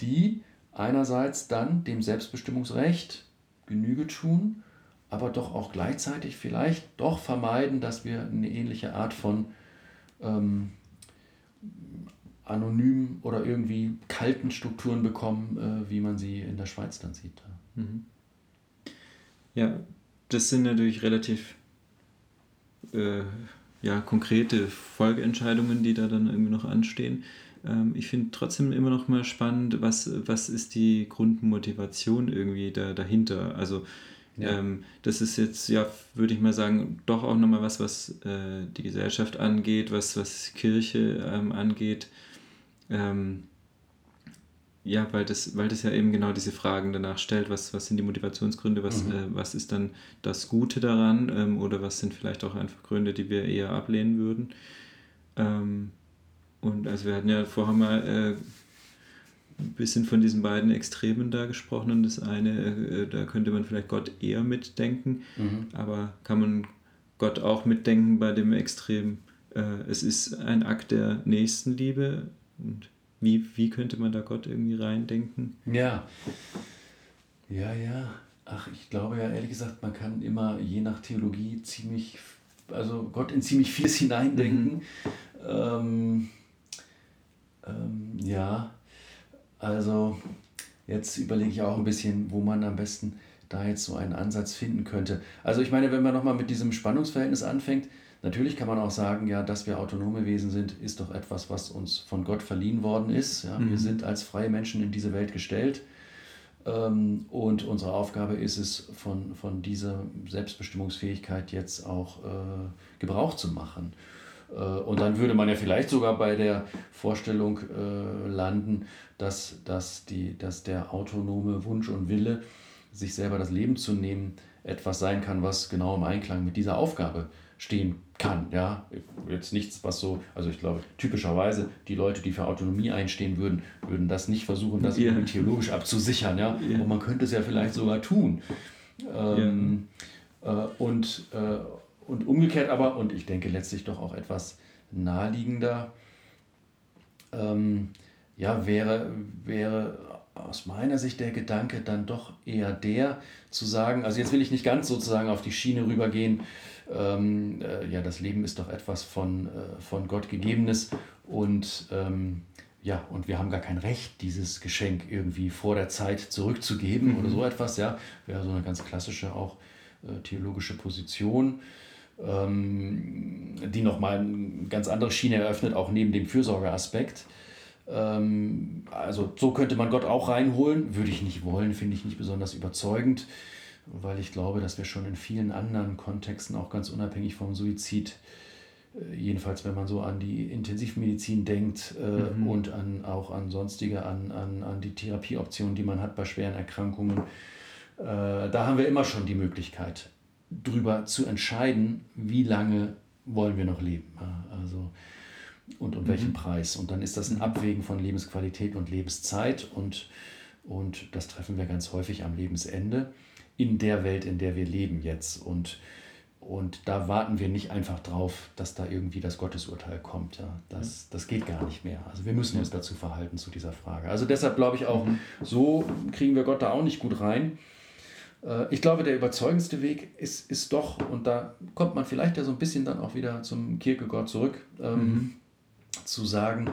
die einerseits dann dem Selbstbestimmungsrecht Genüge tun, aber doch auch gleichzeitig vielleicht doch vermeiden, dass wir eine ähnliche Art von ähm, anonymen oder irgendwie kalten Strukturen bekommen, äh, wie man sie in der Schweiz dann sieht. Mhm. Ja, das sind natürlich relativ äh, ja, konkrete Folgeentscheidungen, die da dann irgendwie noch anstehen. Ähm, ich finde trotzdem immer noch mal spannend, was, was ist die Grundmotivation irgendwie da, dahinter? Also ja. Ähm, das ist jetzt, ja, würde ich mal sagen, doch auch nochmal was, was äh, die Gesellschaft angeht, was, was Kirche ähm, angeht. Ähm, ja, weil das, weil das ja eben genau diese Fragen danach stellt, was, was sind die Motivationsgründe, was, mhm. äh, was ist dann das Gute daran ähm, oder was sind vielleicht auch einfach Gründe, die wir eher ablehnen würden. Ähm, und also wir hatten ja vorher mal äh, bisschen von diesen beiden Extremen da gesprochen. Und das eine, äh, da könnte man vielleicht Gott eher mitdenken, mhm. aber kann man Gott auch mitdenken bei dem Extrem, äh, es ist ein Akt der Nächstenliebe. Und wie, wie könnte man da Gott irgendwie reindenken? Ja, ja, ja. Ach, ich glaube ja ehrlich gesagt, man kann immer je nach Theologie ziemlich, also Gott in ziemlich vieles hineindenken. Mhm. Ähm, ähm, ja, also jetzt überlege ich auch ein bisschen, wo man am besten da jetzt so einen Ansatz finden könnte. Also ich meine, wenn man nochmal mit diesem Spannungsverhältnis anfängt, natürlich kann man auch sagen, ja, dass wir autonome Wesen sind, ist doch etwas, was uns von Gott verliehen worden ist. Ja, mhm. Wir sind als freie Menschen in diese Welt gestellt. Ähm, und unsere Aufgabe ist es, von, von dieser Selbstbestimmungsfähigkeit jetzt auch äh, Gebrauch zu machen. Äh, und dann würde man ja vielleicht sogar bei der Vorstellung äh, landen, dass, dass, die, dass der autonome Wunsch und Wille, sich selber das Leben zu nehmen, etwas sein kann, was genau im Einklang mit dieser Aufgabe stehen kann. Ja? Jetzt nichts, was so, also ich glaube, typischerweise die Leute, die für Autonomie einstehen würden, würden das nicht versuchen, das yeah. theologisch abzusichern. Ja? Yeah. Und man könnte es ja vielleicht sogar tun. Ähm, yeah. äh, und, äh, und umgekehrt aber, und ich denke letztlich doch auch etwas naheliegender, ähm, ja, wäre, wäre aus meiner Sicht der Gedanke dann doch eher der zu sagen, also jetzt will ich nicht ganz sozusagen auf die Schiene rübergehen, ähm, äh, ja, das Leben ist doch etwas von, äh, von Gott gegebenes und ähm, ja, und wir haben gar kein Recht, dieses Geschenk irgendwie vor der Zeit zurückzugeben mhm. oder so etwas, ja, wäre so eine ganz klassische auch äh, theologische Position ähm, die nochmal eine ganz andere Schiene eröffnet, auch neben dem Fürsorgeaspekt. Ähm, also so könnte man Gott auch reinholen, würde ich nicht wollen, finde ich nicht besonders überzeugend, weil ich glaube, dass wir schon in vielen anderen Kontexten, auch ganz unabhängig vom Suizid, äh, jedenfalls wenn man so an die Intensivmedizin denkt äh, mhm. und an, auch an sonstige, an, an, an die Therapieoptionen, die man hat bei schweren Erkrankungen, äh, da haben wir immer schon die Möglichkeit, darüber zu entscheiden, wie lange wollen wir noch leben. Also, und um mhm. welchen Preis. Und dann ist das ein Abwägen von Lebensqualität und Lebenszeit und, und das treffen wir ganz häufig am Lebensende in der Welt, in der wir leben jetzt. Und, und da warten wir nicht einfach drauf, dass da irgendwie das Gottesurteil kommt. Ja. Das, das geht gar nicht mehr. Also wir müssen uns dazu verhalten zu dieser Frage. Also deshalb glaube ich auch, mhm. so kriegen wir Gott da auch nicht gut rein. Äh, ich glaube, der überzeugendste Weg ist, ist doch, und da kommt man vielleicht ja so ein bisschen dann auch wieder zum Kierkegaard zurück, ähm, mhm. zu sagen,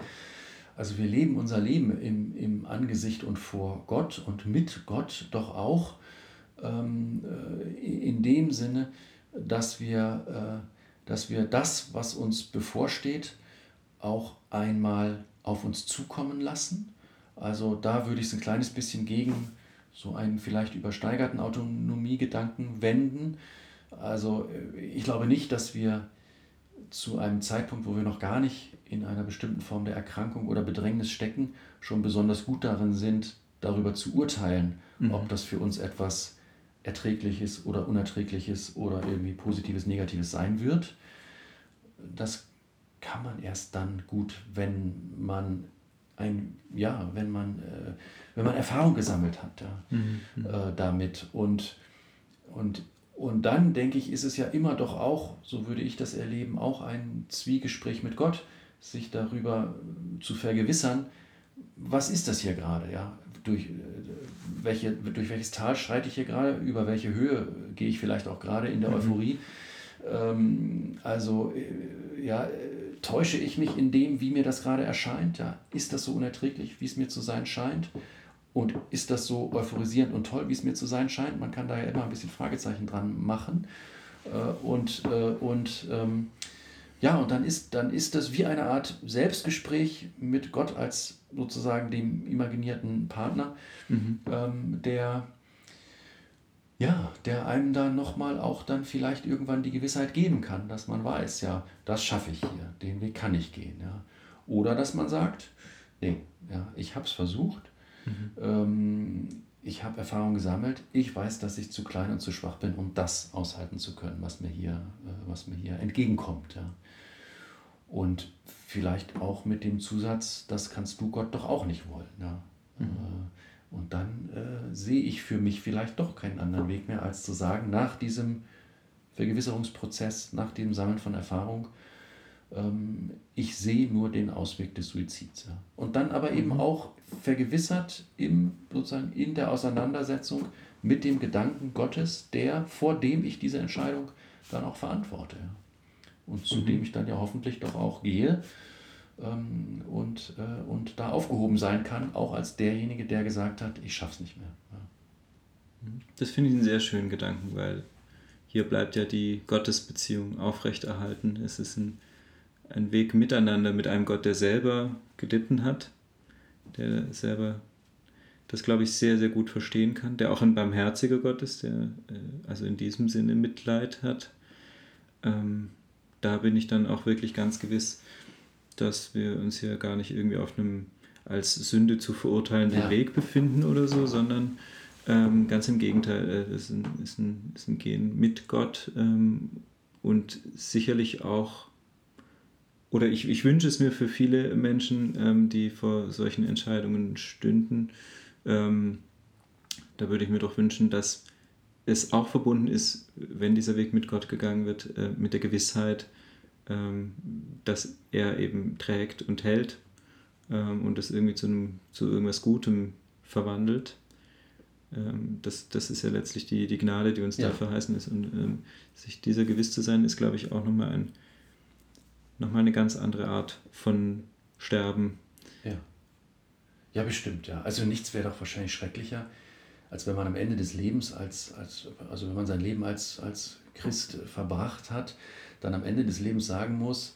also wir leben unser Leben im, im Angesicht und vor Gott und mit Gott doch auch ähm, äh, in dem Sinne, dass wir, äh, dass wir das, was uns bevorsteht, auch einmal auf uns zukommen lassen. Also da würde ich es ein kleines bisschen gegen so einen vielleicht übersteigerten Autonomiegedanken wenden. Also äh, ich glaube nicht, dass wir zu einem Zeitpunkt, wo wir noch gar nicht in einer bestimmten Form der Erkrankung oder Bedrängnis stecken, schon besonders gut darin sind, darüber zu urteilen, mhm. ob das für uns etwas Erträgliches oder Unerträgliches oder irgendwie Positives, Negatives sein wird. Das kann man erst dann gut, wenn man ein, ja, wenn man, äh, wenn man Erfahrung gesammelt hat ja, mhm. äh, damit. Und, und, und dann, denke ich, ist es ja immer doch auch, so würde ich das erleben, auch ein Zwiegespräch mit Gott, sich darüber zu vergewissern, was ist das hier gerade, ja? Durch, äh, welche, durch welches Tal schreite ich hier gerade, über welche Höhe gehe ich vielleicht auch gerade in der mhm. Euphorie. Ähm, also, äh, ja, täusche ich mich in dem, wie mir das gerade erscheint? Ja, ist das so unerträglich, wie es mir zu sein scheint? Und ist das so euphorisierend und toll, wie es mir zu sein scheint? Man kann da ja immer ein bisschen Fragezeichen dran machen. Äh, und äh, und ähm, ja, und dann ist, dann ist das wie eine Art Selbstgespräch mit Gott als sozusagen dem imaginierten Partner, mhm. ähm, der, ja, der einem dann nochmal auch dann vielleicht irgendwann die Gewissheit geben kann, dass man weiß, ja, das schaffe ich hier, den Weg kann ich gehen. Ja. Oder dass man sagt, nee, ja, ich habe es versucht, mhm. ähm, ich habe Erfahrung gesammelt, ich weiß, dass ich zu klein und zu schwach bin, um das aushalten zu können, was mir hier, äh, was mir hier entgegenkommt. Ja. Und vielleicht auch mit dem Zusatz, das kannst du Gott doch auch nicht wollen. Ja. Mhm. Äh, und dann äh, sehe ich für mich vielleicht doch keinen anderen Weg mehr, als zu sagen, nach diesem Vergewisserungsprozess, nach dem Sammeln von Erfahrung, ähm, ich sehe nur den Ausweg des Suizids. Ja. Und dann aber eben mhm. auch vergewissert im, sozusagen in der Auseinandersetzung mit dem Gedanken Gottes, der, vor dem ich diese Entscheidung dann auch verantworte. Ja. Und zu mhm. dem ich dann ja hoffentlich doch auch gehe ähm, und, äh, und da aufgehoben sein kann, auch als derjenige, der gesagt hat, ich schaff's nicht mehr. Ja. Das finde ich einen sehr schönen Gedanken, weil hier bleibt ja die Gottesbeziehung aufrechterhalten. Es ist ein, ein Weg miteinander mit einem Gott, der selber gelitten hat, der selber das, glaube ich, sehr, sehr gut verstehen kann, der auch ein barmherziger Gott ist, der äh, also in diesem Sinne Mitleid hat. Ähm, da bin ich dann auch wirklich ganz gewiss, dass wir uns hier gar nicht irgendwie auf einem als Sünde zu verurteilenden ja. Weg befinden oder so, sondern ähm, ganz im Gegenteil, äh, es ist ein, ist, ein, ist ein Gehen mit Gott ähm, und sicherlich auch, oder ich, ich wünsche es mir für viele Menschen, ähm, die vor solchen Entscheidungen stünden, ähm, da würde ich mir doch wünschen, dass es auch verbunden ist, wenn dieser Weg mit Gott gegangen wird, äh, mit der Gewissheit, ähm, dass er eben trägt und hält ähm, und das irgendwie zu, einem, zu irgendwas Gutem verwandelt. Ähm, das, das ist ja letztlich die, die Gnade, die uns ja. da verheißen ist. Und ähm, sich dieser gewiss zu sein, ist, glaube ich, auch nochmal, ein, nochmal eine ganz andere Art von Sterben. Ja. Ja, bestimmt, ja. Also nichts wäre doch wahrscheinlich schrecklicher, als wenn man am Ende des Lebens als, als also wenn man sein Leben als, als Christ verbracht hat, dann am Ende des Lebens sagen muss,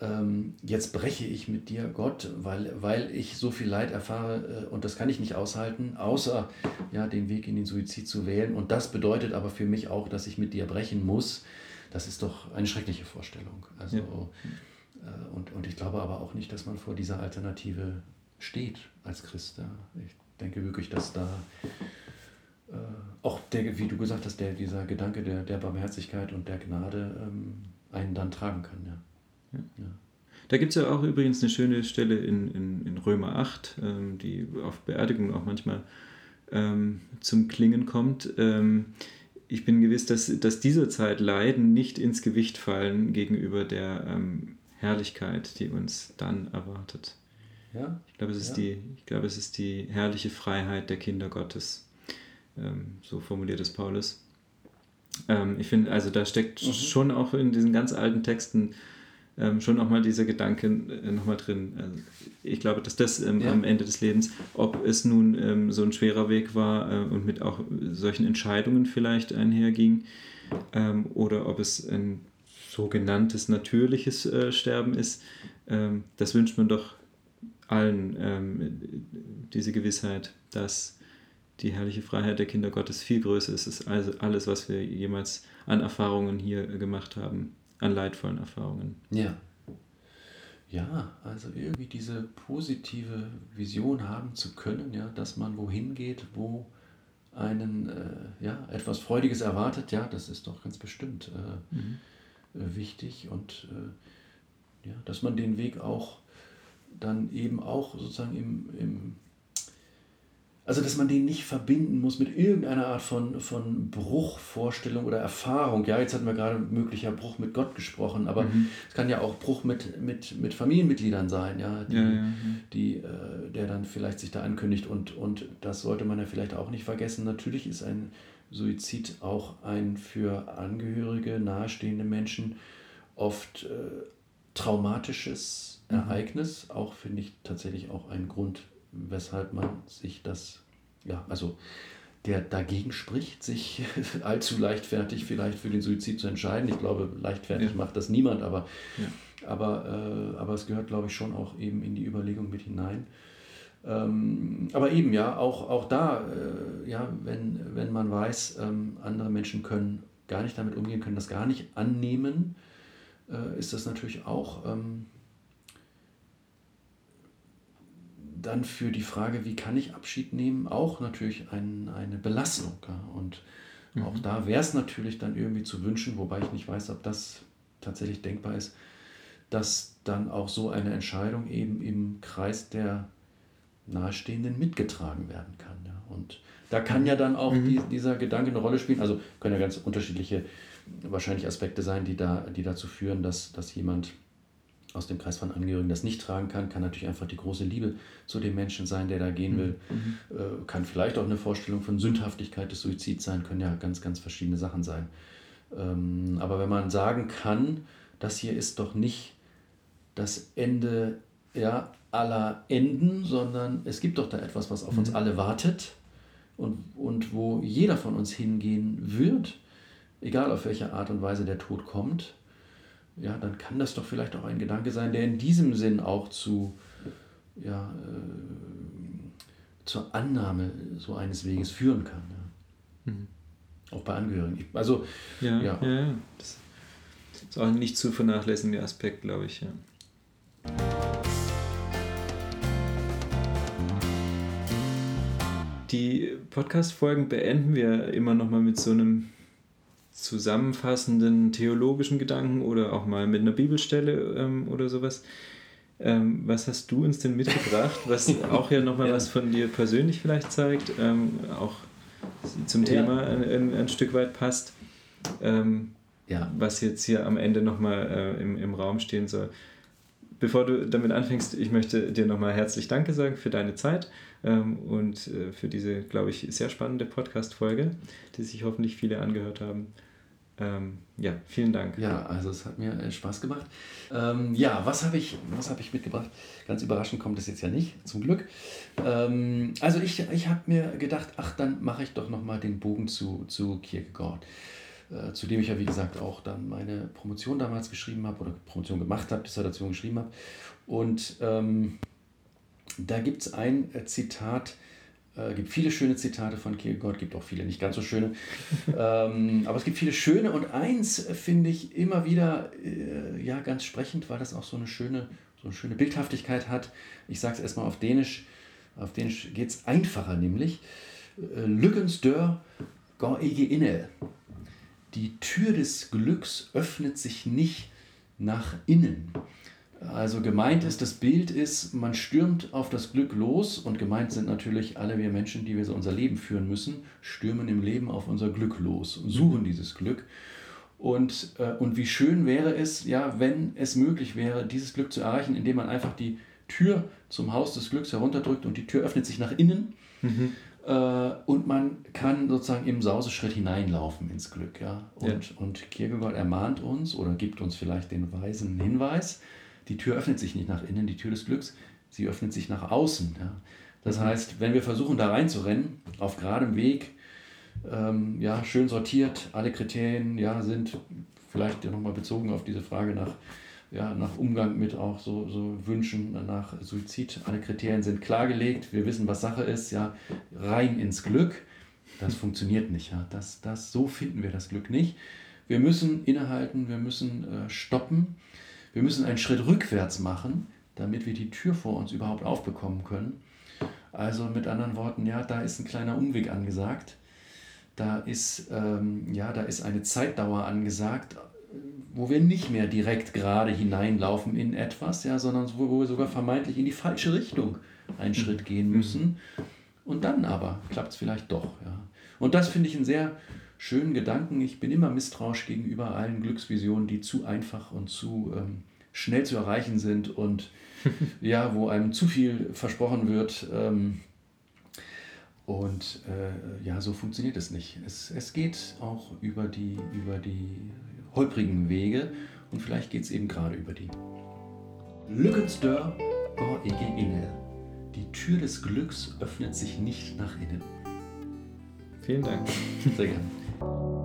ähm, jetzt breche ich mit dir, Gott, weil, weil ich so viel Leid erfahre äh, und das kann ich nicht aushalten, außer ja, den Weg in den Suizid zu wählen. Und das bedeutet aber für mich auch, dass ich mit dir brechen muss. Das ist doch eine schreckliche Vorstellung. Also, ja. äh, und, und ich glaube aber auch nicht, dass man vor dieser Alternative steht als Christ. Ja. Ich denke wirklich, dass da äh, auch der, wie du gesagt hast, der, dieser Gedanke der, der Barmherzigkeit und der Gnade ähm, einen dann tragen kann. Ja. ja. ja. Da gibt es ja auch übrigens eine schöne Stelle in, in, in Römer 8, ähm, die auf Beerdigungen auch manchmal ähm, zum Klingen kommt. Ähm, ich bin gewiss, dass, dass dieser Zeit Leiden nicht ins Gewicht fallen gegenüber der ähm, Herrlichkeit, die uns dann erwartet. Ja? Ich glaube, es ist, ja. die, ich glaube, es ist die herrliche Freiheit der Kinder Gottes. Ähm, so formuliert es Paulus. Ähm, ich finde, also da steckt mhm. schon auch in diesen ganz alten Texten ähm, schon nochmal dieser Gedanke äh, nochmal drin. Also ich glaube, dass das ähm, ja. am Ende des Lebens, ob es nun ähm, so ein schwerer Weg war äh, und mit auch solchen Entscheidungen vielleicht einherging, ähm, oder ob es ein sogenanntes natürliches äh, Sterben ist, das wünscht man doch allen diese Gewissheit, dass die herrliche Freiheit der Kinder Gottes viel größer ist als also alles, was wir jemals an Erfahrungen hier gemacht haben, an leidvollen Erfahrungen. Ja. Ja, also irgendwie diese positive Vision haben zu können, ja, dass man wohin geht, wo einen äh, ja, etwas Freudiges erwartet, ja, das ist doch ganz bestimmt äh, mhm. äh, wichtig und äh, ja, dass man den Weg auch dann eben auch sozusagen im, im also, dass man den nicht verbinden muss mit irgendeiner Art von, von Bruchvorstellung oder Erfahrung. Ja, jetzt hatten wir gerade möglicher Bruch mit Gott gesprochen, aber mhm. es kann ja auch Bruch mit, mit, mit Familienmitgliedern sein, ja, die, ja, ja, die äh, der dann vielleicht sich da ankündigt. Und, und das sollte man ja vielleicht auch nicht vergessen. Natürlich ist ein Suizid auch ein für Angehörige, nahestehende Menschen oft äh, traumatisches mhm. Ereignis. Auch finde ich tatsächlich auch ein Grund weshalb man sich das, ja, also der dagegen spricht, sich allzu leichtfertig vielleicht für den Suizid zu entscheiden. Ich glaube, leichtfertig ja. macht das niemand, aber, ja. aber, äh, aber es gehört, glaube ich, schon auch eben in die Überlegung mit hinein. Ähm, aber eben, ja, auch, auch da, äh, ja, wenn, wenn man weiß, ähm, andere Menschen können gar nicht damit umgehen, können das gar nicht annehmen, äh, ist das natürlich auch ähm, dann für die Frage, wie kann ich Abschied nehmen, auch natürlich ein, eine Belastung. Ja? Und mhm. auch da wäre es natürlich dann irgendwie zu wünschen, wobei ich nicht weiß, ob das tatsächlich denkbar ist, dass dann auch so eine Entscheidung eben im Kreis der Nahestehenden mitgetragen werden kann. Ja? Und da kann ja dann auch mhm. die, dieser Gedanke eine Rolle spielen. Also können ja ganz unterschiedliche wahrscheinlich Aspekte sein, die, da, die dazu führen, dass, dass jemand aus dem Kreis von Angehörigen das nicht tragen kann, kann natürlich einfach die große Liebe zu dem Menschen sein, der da gehen will. Mhm. Äh, kann vielleicht auch eine Vorstellung von Sündhaftigkeit des Suizids sein, können ja ganz, ganz verschiedene Sachen sein. Ähm, aber wenn man sagen kann, das hier ist doch nicht das Ende ja, aller Enden, sondern es gibt doch da etwas, was auf mhm. uns alle wartet und, und wo jeder von uns hingehen wird, egal auf welche Art und Weise der Tod kommt ja, dann kann das doch vielleicht auch ein Gedanke sein, der in diesem Sinn auch zu, ja, äh, zur Annahme so eines Weges führen kann. Ja. Mhm. Auch bei Angehörigen. Also, ja, ja. ja, ja. Das ist auch ein nicht zu vernachlässigender Aspekt, glaube ich. Ja. Die Podcast-Folgen beenden wir immer noch mal mit so einem zusammenfassenden theologischen Gedanken oder auch mal mit einer Bibelstelle ähm, oder sowas. Ähm, was hast du uns denn mitgebracht, was auch ja nochmal ja. was von dir persönlich vielleicht zeigt, ähm, auch zum Thema ja. ein, ein, Stück weit passt, ähm, ja. was jetzt hier am Ende nochmal äh, im, im Raum stehen soll. Bevor du damit anfängst, ich möchte dir nochmal herzlich Danke sagen für deine Zeit ähm, und äh, für diese, glaube ich, sehr spannende Podcast-Folge, die sich hoffentlich viele angehört haben. Ähm, ja, vielen Dank. Ja, also es hat mir äh, Spaß gemacht. Ähm, ja, was habe ich, hab ich mitgebracht? Ganz überraschend kommt es jetzt ja nicht, zum Glück. Ähm, also ich, ich habe mir gedacht, ach, dann mache ich doch nochmal den Bogen zu, zu Kierkegaard. Äh, zu dem ich ja, wie gesagt, auch dann meine Promotion damals geschrieben habe oder Promotion gemacht habe, Dissertation geschrieben habe. Und ähm, da gibt es ein äh, Zitat, äh, gibt viele schöne Zitate von Kierkegaard, gibt auch viele nicht ganz so schöne. ähm, aber es gibt viele schöne und eins finde ich immer wieder äh, ja, ganz sprechend, weil das auch so eine schöne, so eine schöne Bildhaftigkeit hat. Ich sage es erstmal auf Dänisch. Auf Dänisch geht es einfacher, nämlich äh, Lykkens dør går ikke indad. Die Tür des Glücks öffnet sich nicht nach innen. Also gemeint ist, das Bild ist, man stürmt auf das Glück los und gemeint sind natürlich alle wir Menschen, die wir so unser Leben führen müssen, stürmen im Leben auf unser Glück los und suchen dieses Glück. Und, äh, und wie schön wäre es, ja, wenn es möglich wäre, dieses Glück zu erreichen, indem man einfach die Tür zum Haus des Glücks herunterdrückt und die Tür öffnet sich nach innen. Mhm. Äh, und man kann sozusagen im Sauseschritt hineinlaufen ins Glück. Ja? Und, ja. und Kierkegaard ermahnt uns oder gibt uns vielleicht den weisen Hinweis, die Tür öffnet sich nicht nach innen, die Tür des Glücks, sie öffnet sich nach außen. Ja. Das mhm. heißt, wenn wir versuchen, da reinzurennen, auf geradem Weg, ähm, ja, schön sortiert, alle Kriterien ja, sind vielleicht nochmal bezogen auf diese Frage nach ja, nach Umgang mit auch so, so Wünschen nach Suizid. Alle Kriterien sind klargelegt, wir wissen, was Sache ist, ja, rein ins Glück. Das funktioniert nicht. Ja. Das, das, so finden wir das Glück nicht. Wir müssen innehalten, wir müssen äh, stoppen, wir müssen einen Schritt rückwärts machen, damit wir die Tür vor uns überhaupt aufbekommen können. Also mit anderen Worten, ja, da ist ein kleiner Umweg angesagt. Da ist, ähm, ja, da ist eine Zeitdauer angesagt, wo wir nicht mehr direkt gerade hineinlaufen in etwas, ja, sondern wo, wir sogar vermeintlich in die falsche Richtung einen Schritt gehen müssen. Und dann aber klappt es vielleicht doch. Ja. Und das finde ich einen sehr schönen Gedanken. Ich bin immer misstrauisch gegenüber allen Glücksvisionen, die zu einfach und zu ähm, schnell zu erreichen sind und ja, wo einem zu viel versprochen wird. Ähm, und äh, ja, so funktioniert es nicht. Es, es geht auch über die, über die holprigen Wege und vielleicht geht es eben gerade über die. Lykkens dør går ikke indad. Die Tür des Glücks öffnet sich nicht nach innen. Vielen Dank. Sehr gerne.